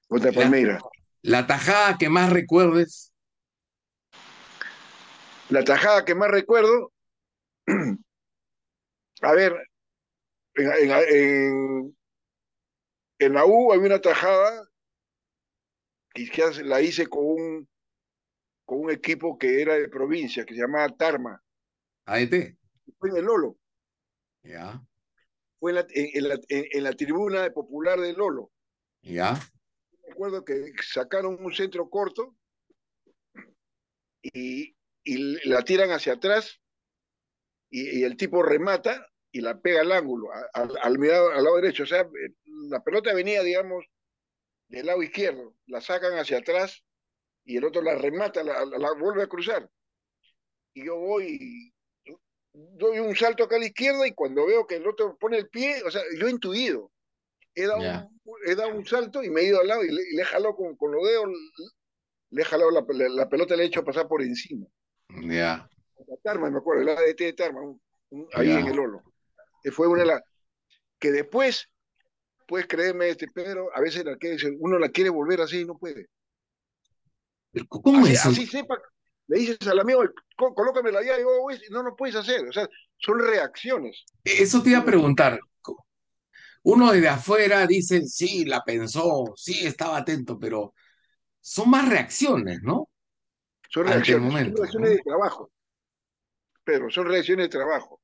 Contra Palmeira. La tajada que más recuerdes. La tajada que más recuerdo. A ver, en, en, en, la U había una tajada que la hice con un, con un equipo que era de provincia, que se llamaba Tarma. AET. Fue en el Lolo. Ya. Fue en la, en, la, en la, tribuna popular de Lolo. Ya. Recuerdo que sacaron un centro corto y, y la tiran hacia atrás y, el tipo remata y la pega al ángulo, al, al, al, lado derecho. O sea, la pelota venía, digamos, del lado izquierdo, la sacan hacia atrás y el otro la remata, la, la, vuelve a cruzar. Y yo voy, doy un salto acá a la izquierda y cuando veo que el otro pone el pie, o sea, yo he intuido. He dado, un, he dado un salto y me he ido al lado y le, he jalado con, con los dedos, le he jalado la, la, pelota, le he hecho pasar por encima. Ya. La Tarma, me acuerdo, el ADT de Tarma, ahí en el Olo. Que fue una de las. que después, puedes creerme, este Pedro, a veces la uno la quiere volver así y no puede. ¿Cómo es Así sepa, le dices al amigo, colócamela allá, y digo, no lo puedes hacer. O sea, son reacciones. Eso te iba a preguntar. Uno desde afuera dice, sí, la pensó, sí, estaba atento, pero son más reacciones, ¿no? Son reacciones, son reacciones de trabajo. Pero son reacciones de trabajo.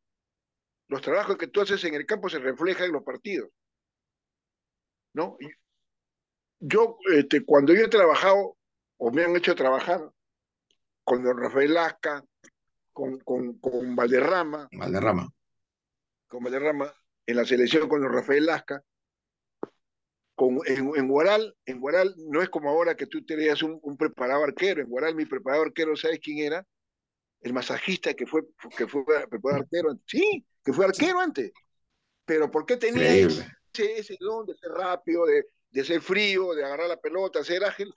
Los trabajos que tú haces en el campo se reflejan en los partidos. ¿No? Yo, este, cuando yo he trabajado, o me han hecho trabajar, con don Rafael Lasca, con, con, con Valderrama. Valderrama. Con Valderrama, en la selección con don Rafael Lasca. Con, en, en, Guaral, en Guaral no es como ahora que tú tenías un, un preparado arquero. En Guaral mi preparador arquero, ¿sabes quién era? El masajista que fue, que fue preparador arquero. Sí, que fue arquero antes. Pero ¿por qué tenía ese, ese, don de ser rápido, de, de ser frío, de agarrar la pelota, ser ágil?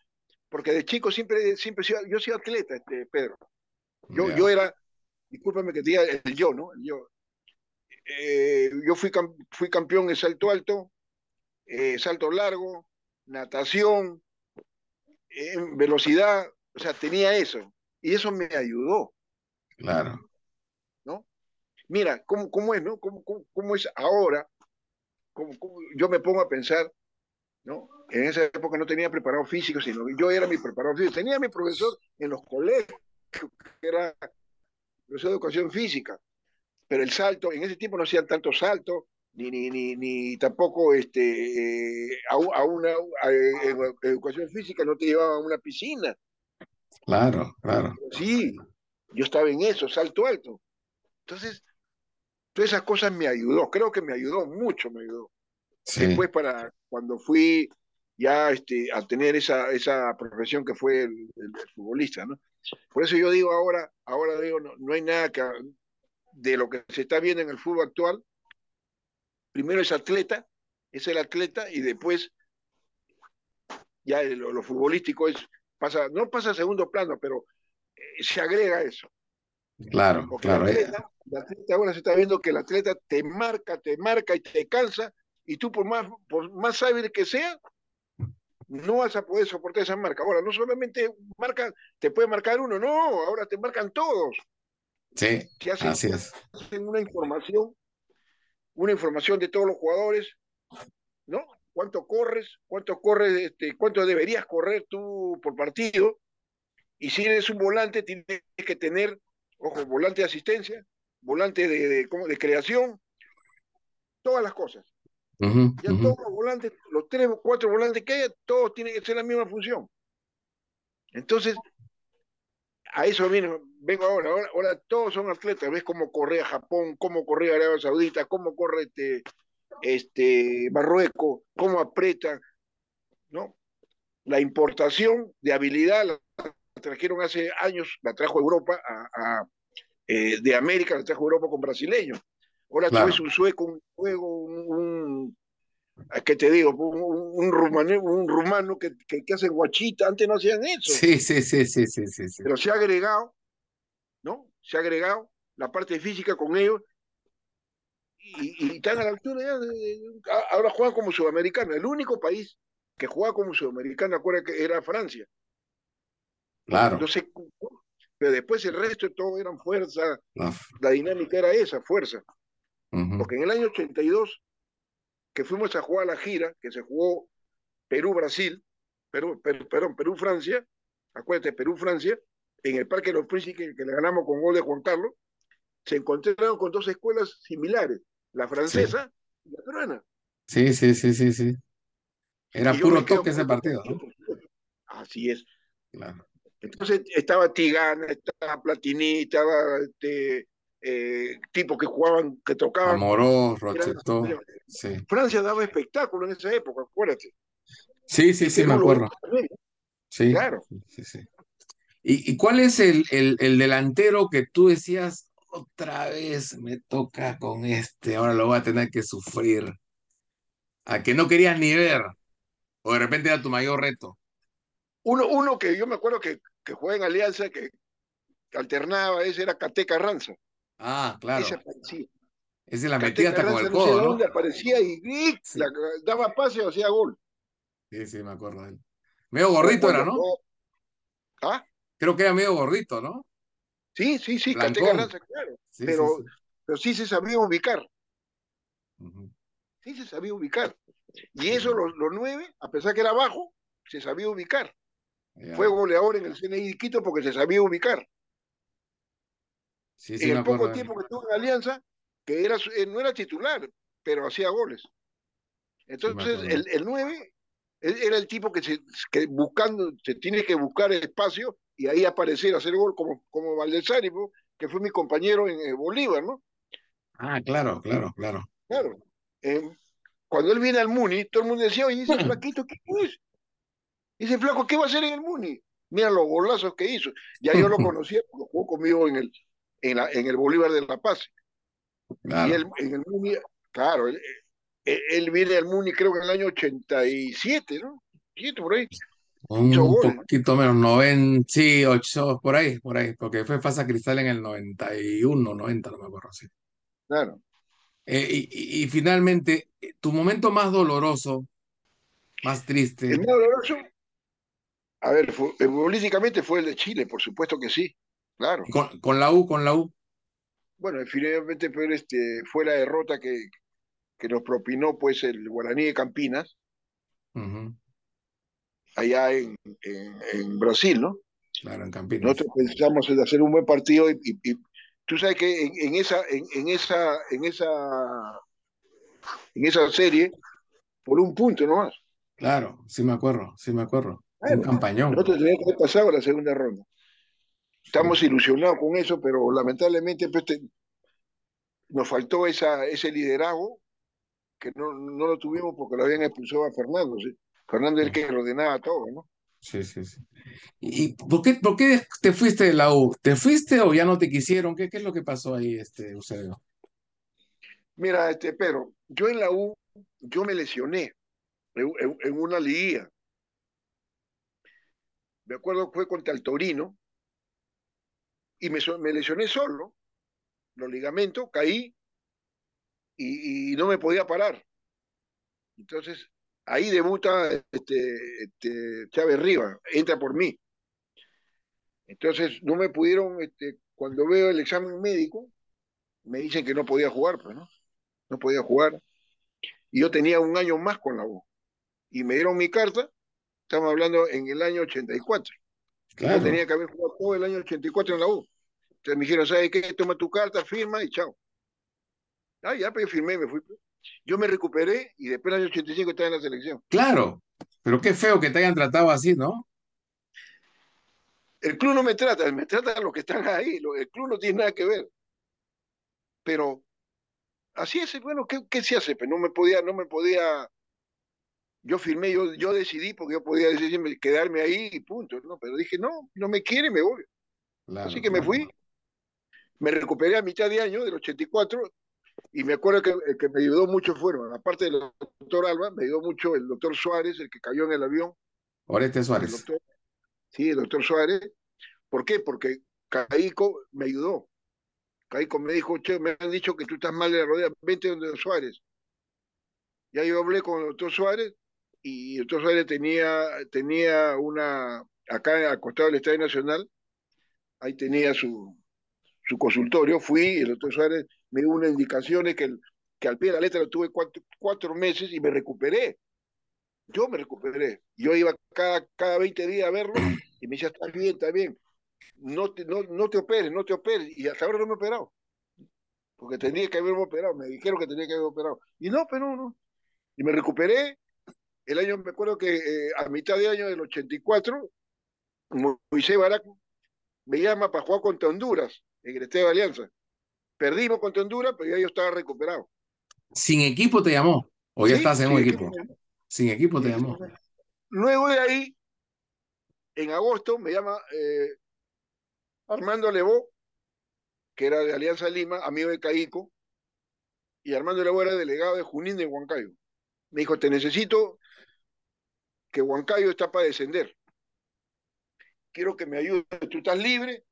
Porque de chico siempre, siempre yo he sido atleta, este, Pedro. Yo, yo era, discúlpame que te diga el yo, ¿no? yo. Eh, yo fui, fui campeón en salto alto, eh, salto largo, natación, velocidad, o sea, tenía eso. Y eso me ayudó. Claro. ¿No? Mira, ¿cómo, cómo es, no? ¿Cómo, cómo, es ahora? ¿Cómo, yo me pongo a pensar ¿no? En esa época no tenía preparado físico, sino que yo era mi preparado físico. Tenía mi profesor en los colegios, que era profesor de educación física, pero el salto, en ese tiempo no hacían tanto salto, ni, ni, ni, ni tampoco este, eh, a, una educación física no te llevaban a una piscina. Claro, claro. Sí, yo estaba en eso, salto alto. Entonces, todas esas cosas me ayudó, creo que me ayudó mucho, me ayudó. Después para cuando fui ya este, a tener esa, esa profesión que fue el, futbolista, ¿no? Por eso yo digo ahora, ahora digo, no, no hay nada que, de lo que se está viendo en el fútbol actual, primero es atleta, es el atleta, y después ya lo, futbolístico es, pasa, no pasa a segundo plano, pero eh, se agrega eso. Claro, claro. El atleta, el atleta ahora se está viendo que el atleta te marca, te marca y te cansa y tú por más, por más hábil que sea, no vas a poder soportar esa marca. Ahora, no solamente marca, te puede marcar uno, no, ahora te marcan todos. Sí, así es. Hacen una información, una información de todos los jugadores, ¿no? Cuánto corres, cuánto corres, este, cuánto deberías correr tú por partido. Y si eres un volante, tienes que tener, ojo, volante de asistencia, volante de, de, de creación, todas las cosas. Ya todos los volantes, los tres o cuatro volantes que haya, todos tienen que ser la misma función. Entonces, a eso viene, vengo ahora, ahora, todos son atletas, ves cómo corre a Japón, cómo corre a Arabia Saudita, cómo corre este, este Marruecos, cómo aprieta, ¿no? La importación de habilidad la trajeron hace años, la trajo Europa a, eh, de América, la trajo Europa con brasileños. Ahora claro. tú un sueco, un juego, un, ¿qué te digo? Un, rumano, un rumano que, que, que, hacen guachita, antes no hacían eso. Sí, sí, sí, sí, sí, sí, sí. Pero se ha agregado, ¿no? Se ha agregado la parte física con ellos y, y están a la altura ya de, ahora juegan como sudamericano. El único país que juega como sudamericano, acuerda que era Francia. Claro. Entonces, pero después el resto todo eran fuerza, la dinámica era esa, fuerza. Porque en el año 82, que fuimos a jugar la gira, que se jugó Perú-Brasil, Perú, Perú, perdón, Perú-Francia, acuérdate, Perú-Francia, en el Parque de los Príncipes, que, le ganamos con gol de Juan Carlos, se encontraron con dos escuelas similares, la francesa sí. y la peruana. Sí, sí, sí, sí, sí. Era y puro toque ese partido. ¿no? Así es. Claro. Entonces estaba Tigana, estaba Platini, estaba este, eh, tipos que jugaban, que tocaban. Amorós, Rochetó. Sí. Francia daba espectáculo en esa época, acuérdate. Sí, sí, sí, me acuerdo. Sí, claro. Sí, sí. ¿Y, ¿Y, cuál es el, el, el, delantero que tú decías, otra vez me toca con este, ahora lo voy a tener que sufrir? A que no querías ni ver, o de repente era tu mayor reto. Uno, uno que yo me acuerdo que, que en Alianza, que alternaba, ese era Cate Carranza. Ah, claro. Ese aparecía. La metía hasta con el codo, no sé dónde aparecía y, sí. la, daba pase o hacía gol. Sí, sí, me acuerdo de él. Medio gordito era, ¿no? ¿Ah? Creo que era medio gordito, ¿no? Sí, sí, sí, Carranza, claro. Sí, pero, sí, pero sí se sabía ubicar. Uh -huh. Sí se sabía ubicar. Y eso, los, los nueve, a pesar que era bajo, se sabía ubicar. Yeah. Fue goleador en el CNI Quito porque se sabía ubicar. Sí, sí, en el poco tiempo que estuvo en Alianza, que era, eh, no era titular, pero hacía goles. Entonces, el, el 9 era el tipo que, se, que buscando, se tiene que buscar el espacio y ahí aparecer, hacer gol como, como Valdesari, que fue mi compañero en Bolívar, ¿no? Ah, claro, claro, claro. Claro. Eh, cuando él viene al Muni, todo el mundo decía, oye, ese flaquito, ¿qué es? Ese flaco, ¿qué va a hacer en el Muni? Mira los golazos que hizo. Ya yo lo conocía, porque jugó conmigo en el, en, la, en el Bolívar de La Paz. Claro. Y él, en el Muni, claro, él, él, viene al Muni creo que en el año 87, ¿no? por ahí. Un poquito menos, 90, sí, 8, por ahí, por ahí, porque fue Fasa Cristal en el 91, 90, no me acuerdo, sí. Claro. Eh, y, y, y, finalmente, tu momento más doloroso, más triste. ¿El más doloroso? A ver, fue, políticamente fue el de Chile, por supuesto que sí, claro. Con, con, la U, con la U. Bueno, finalmente fue, este, fue la derrota que, que nos propinó pues el Guaraní de Campinas, uh -huh. allá en, en, en, Brasil, ¿no? Claro, en Campinas. Nosotros pensamos en hacer un buen partido y, y, y tú sabes que en, en, esa, en, esa, en esa, en esa serie, por un punto nomás. Claro, sí me acuerdo, sí me acuerdo. Claro, un campañón. Nosotros teníamos que haber pasado la segunda ronda. Estamos ilusionados con eso, pero lamentablemente pues, te, nos faltó esa, ese liderazgo que no, no lo tuvimos porque lo habían expulsado a Fernando. ¿sí? Fernando es el que ordenaba todo, ¿no? Sí, sí, sí. ¿Y por qué, por qué te fuiste de la U? ¿Te fuiste o ya no te quisieron? ¿Qué, qué es lo que pasó ahí, este, Eusebio? Mira, este, pero yo en la U, yo me lesioné en, en, en una liguilla. Me acuerdo fue contra el Torino y me, me lesioné solo, los ligamentos, caí y, y, no me podía parar. Entonces, ahí debuta este, este, Chávez Riva, entra por mí. Entonces no me pudieron, este, cuando veo el examen médico, me dicen que no podía jugar, pues, ¿no? No podía jugar. Y yo tenía un año más con la U. Y me dieron mi carta, estamos hablando en el año 84. Yo tenía que haber jugado todo el año 84 en la U. Entonces me dijeron, ¿sabes qué? Toma tu carta, firma y chao. Ah, ya, pues yo firmé me fui. Pues. Yo me recuperé y después del año 85 estaba en la selección. Claro, pero qué feo que te hayan tratado así, ¿no? El club no me trata, me trata a los que están ahí. El club no tiene nada que ver. Pero así es, bueno, ¿qué, qué se hace? Pues no me podía, no me podía. Yo firmé, yo, yo decidí porque yo podía decidirme quedarme ahí y punto, ¿no? Pero dije, no, no me quiere, me voy. así que me fui. Me recuperé a mitad de año, del 84, y me acuerdo que el que me ayudó mucho fueron, aparte del doctor Alba, me ayudó mucho el doctor Suárez, el que cayó en el avión. Oreste Suárez. sí, el doctor Suárez. ¿Por qué? Porque Caico me ayudó. Caico me dijo, che, me han dicho que tú estás mal de la rodilla, vente donde Suárez. Ya yo hablé con el doctor Suárez y el doctor Suárez tenía, tenía una, acá al costado del Estadio Nacional, ahí tenía su, su consultorio, fui, y el doctor Suárez me dio unas indicaciones que, que al pie de la letra lo tuve cuatro, cuatro meses y me recuperé. Yo me recuperé. Yo iba cada, cada 20 días a verlo y me decía, estás bien, está bien. No te, no, no te operes, no te operes. Y hasta ahora no me he operado. Porque tenía que haberme operado. Me dijeron que tenía que haberme operado. Y no, pero no. Y me recuperé. El año, me acuerdo que eh, a mitad de año del 84, Moisés Baraco me llama para jugar contra Honduras en el Estadio de Alianza. Perdimos contra Honduras, pero ya yo estaba recuperado. ¿Sin equipo te llamó? ¿O ya estás en un equipo? Sin equipo te llamó. Luego de ahí, en agosto, me llama eh, Armando Levó, que era de Alianza Lima, amigo de Caico, y Armando Levó era delegado de Junín de Huancayo. Me dijo, te necesito que Huancayo está para descender. Quiero que me ayudes, tú estás libre,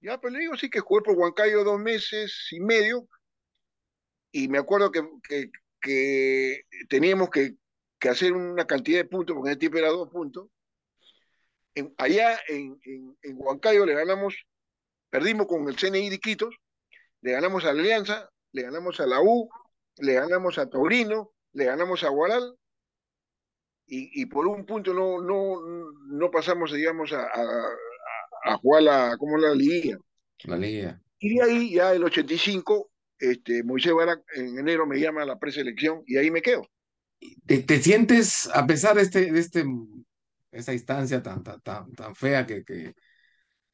ya, pero le digo, sí que jugué por Huancayo dos meses y medio, y me acuerdo que, que, teníamos que, que, hacer una cantidad de puntos, porque en el tiempo era dos puntos. allá en, en, Huancayo le ganamos, perdimos con el CNI de Iquitos, le ganamos a Alianza, le ganamos a la U, le ganamos a Taurino, le ganamos a Guaral, y, y por un punto no, no, no pasamos, digamos, a, a jugar la, ¿cómo la liga? La liga. Y de ahí, ya el 85, este, Moisés Barak en enero me llama a la preselección y ahí me quedo. ¿Te, sientes, a pesar de este, de este, esa instancia tan, tan, tan, fea que, que,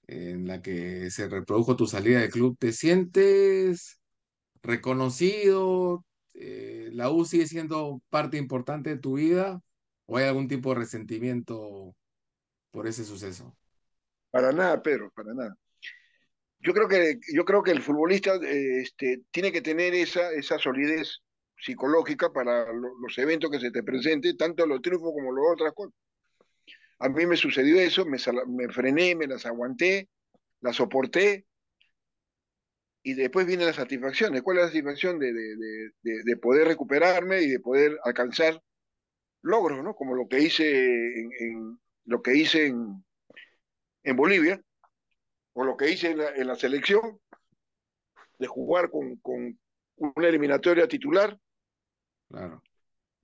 en la que se reprodujo tu salida del club, ¿te sientes reconocido? Eh, ¿La U sigue siendo parte importante de tu vida? ¿O hay algún tipo de resentimiento por ese suceso? Para nada, Pedro, para nada. Yo creo que, yo creo que el futbolista este, tiene que tener esa, esa solidez psicológica para los eventos que se te presenten, tanto los triunfos como las otras cosas. A mí me sucedió eso, me, me frené, me las aguanté, las soporté, y después viene la satisfacción. ¿Cuál es la satisfacción de, de, de, poder recuperarme y de poder alcanzar logros, ¿no? Como lo que hice en lo que hice en, en Bolivia, o lo que hice en la, selección, de jugar con, con, una eliminatoria titular. Claro.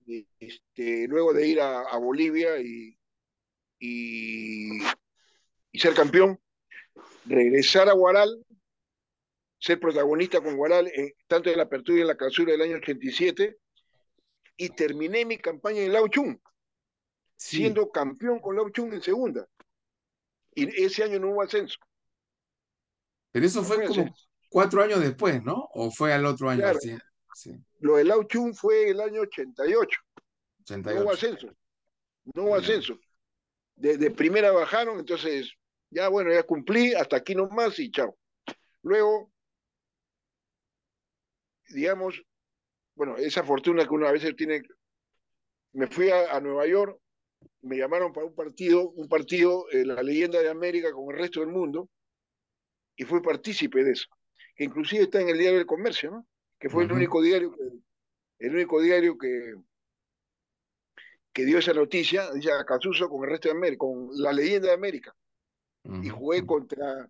Y, este, luego de ir a, Bolivia y, y, ser campeón, regresar a Guaral, ser protagonista con Guaral, eh, tanto en la apertura y en la clausura del año 87, y terminé mi campaña en Lauchun, siendo campeón con Lauchun en segunda. Y ese año no hubo ascenso. Pero eso fue como cuatro años después, ¿no? ¿O fue al otro año? Sí, Lo de Lau Chun fue el año 88. No hubo ascenso. No hubo ascenso. De, primera bajaron, entonces ya bueno, ya cumplí, hasta aquí nomás y chao. Luego, digamos, bueno, esa fortuna que uno a veces tiene, me fui a Nueva York me llamaron para un partido, un partido, eh, la leyenda de América con el resto del mundo, y fui partícipe de eso, que inclusive está en el diario del comercio, ¿no? que fue el único diario que, el único diario que, que dio esa noticia, dice Casuso con el resto de América, con la leyenda de América. y jugué contra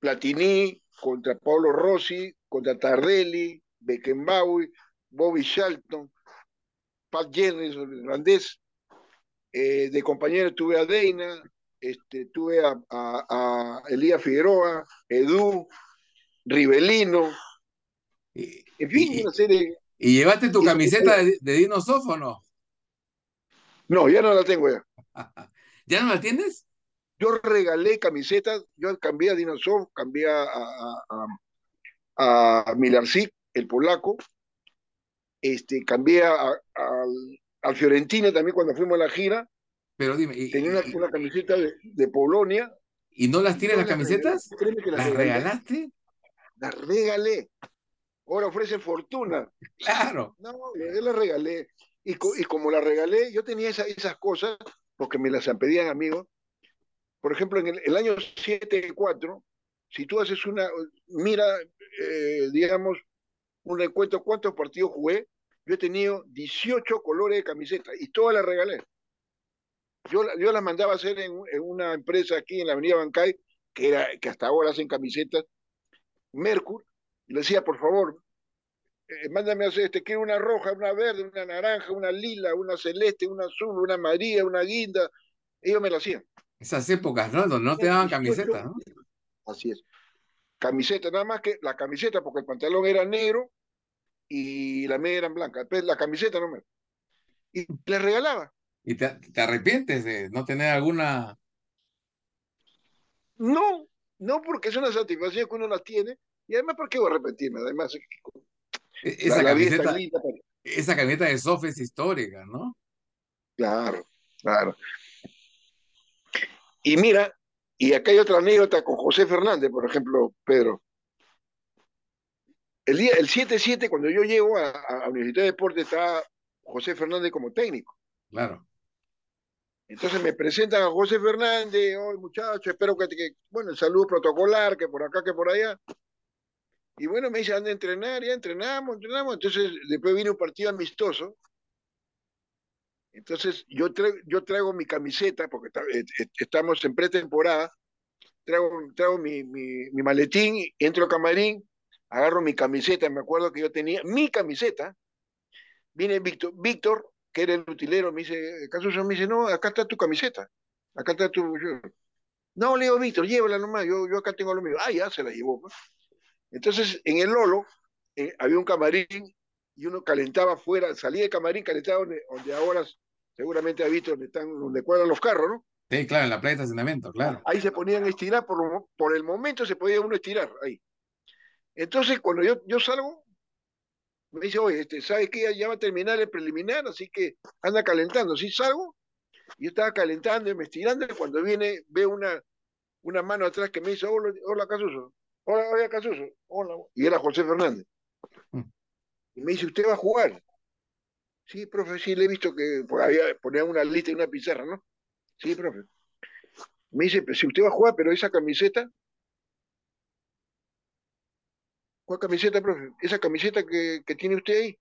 Platini, contra Paulo Rossi, contra Tardelli, Beckenbauer, Bobby Shelton, Pat Jennings, irlandés. Eh, de compañero tuve a Deina, este, tuve a, a, Elías Figueroa, Edu, Rivelino, en fin, una serie. ¿Y llevaste tu camiseta de, de o no? No, ya no la tengo ya. ¿Ya no la tienes? Yo regalé camisetas, yo cambié a Dinosov, cambié a, a, a, Milarczyk, el polaco, este, cambié al Fiorentina también cuando fuimos a la gira. Pero dime, tenía una, camiseta de, Polonia. ¿Y no las tienes las camisetas? ¿Las, regalaste? Las regalé. Ahora ofrece fortuna. Claro. No, yo las regalé. Y, y como las regalé, yo tenía esas cosas, porque me las pedían amigos, por ejemplo, en el, año 7-4, si tú haces una, mira, eh, digamos, un recuento cuántos partidos jugué, yo he tenido 18 colores de camiseta y todas las regalé. Yo, yo las mandaba a hacer en, una empresa aquí en la avenida Bancay, que, era, que hasta ahora hacen camisetas, Mercur, y le decía, por favor, eh, mándame a hacer, este, quiero una roja, una verde, una naranja, una lila, una celeste, una azul, una amarilla, una guinda. Ellos me lo hacían. Esas épocas, ¿no? Donde no te daban camiseta, ¿no? Así es. Camiseta, nada más que la camiseta, porque el pantalón era negro y la media era blanca. Pues la camiseta no me. Y le regalaba. ¿Y te, arrepientes de no tener alguna? No, no, porque es una satisfacción que uno la tiene. Y además, ¿por qué voy a arrepentirme? Además, e, esa, camiseta, esa camiseta de Sof es histórica, ¿no? Claro, claro. Y mira, y acá hay otra anécdota con José Fernández, por ejemplo, Pedro. El día, el 7-7, cuando yo llego a, a, Universidad de Deportes, está José Fernández como técnico. Claro. Entonces me presentan a José Fernández, hoy muchacho, espero que, que, bueno, el saludo protocolar, que por acá, que por allá. Y bueno, me dicen, anda a entrenar, ya entrenamos, entrenamos. Entonces, después viene un partido amistoso entonces, yo traigo, yo traigo mi camiseta, porque eh, eh, estamos en pretemporada, traigo, traigo mi, maletín, entro a camarín, agarro mi camiseta, me acuerdo que yo tenía mi camiseta, viene Víctor, Víctor, que era el utilero, me dice, ¿acaso me dice, no, acá está tu camiseta, acá está tu... No, le digo, Víctor, llévala nomás, yo, yo acá tengo lo mío. Ah, ya se la llevó. Pues. Entonces, en el Lolo eh, había un camarín y uno calentaba afuera, salía de camarín, calentaba donde, donde ahora seguramente ha visto donde están, donde cuadran los carros, ¿no? Sí, claro, en la playa de estacionamiento, claro. Ahí se ponían a estirar, por, por el momento se podía uno estirar ahí. Entonces, cuando yo, yo salgo, me dice, oye, este, ¿sabes qué? Ya va a terminar el preliminar, así que anda calentando. Si salgo, yo estaba calentando y me estirando, y cuando viene, veo una, una mano atrás que me dice, hola, hola Casuso, hola, hola Casuso, hola. Y era José Fernández. Y me dice, ¿usted va a jugar? Sí, profe, sí, le he visto que había, ponía una lista y una pizarra, ¿no? Sí, profe. Me dice, si usted va a jugar, pero esa camiseta. ¿Cuál camiseta, profe? Esa camiseta que, tiene usted ahí.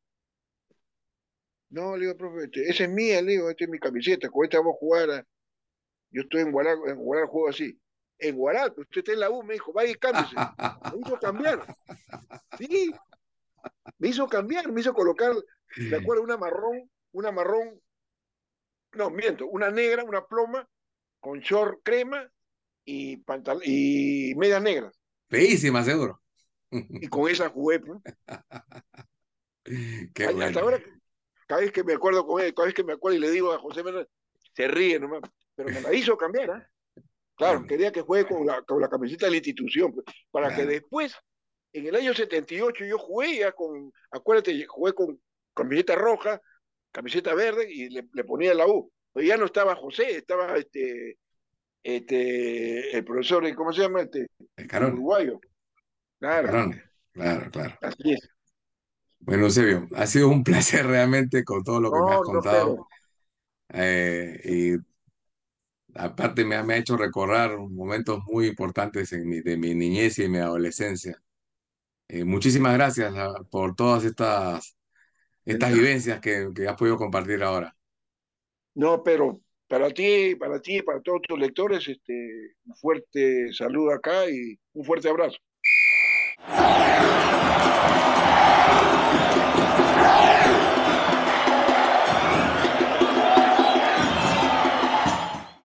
No, le digo, profe, este, esa es mía, le digo, esta es mi camiseta, con esta vamos a jugar. Yo estoy en Guaral, en Guaral juego así. En Guaral, pues usted está en la U, me dijo, vaya y cámbiese. Me hizo cambiar. Sí, me hizo cambiar, me hizo colocar me acuerdo una marrón, una marrón, no, miento, una negra, una ploma, con short crema y pantal y medias negras. Feísima, seguro. Y con esa jugué. ¿no? Qué Hasta ahora, cada vez que me acuerdo con él, cada vez que me acuerdo y le digo a José Manuel, se ríe nomás, pero me la hizo cambiar, ¿eh? Claro, quería que juegue con la, con la camiseta de la institución, pues, para que después, en el año 78, yo jugué ya con, acuérdate, jugué con camiseta roja, camiseta verde y le, ponía la U. Pero ya no estaba José, estaba este, este, el profesor, ¿cómo se llama? Este, el uruguayo. Claro. claro, claro. Así es. Bueno, Eusebio, ha sido un placer realmente con todo lo que me has contado. Eh, y aparte me ha, me ha, hecho recordar momentos muy importantes en mi, de mi niñez y mi adolescencia. Eh, muchísimas gracias por todas estas estas vivencias que, que has podido compartir ahora. No, pero para ti, para ti, para todos tus lectores, este, un fuerte saludo acá y un fuerte abrazo.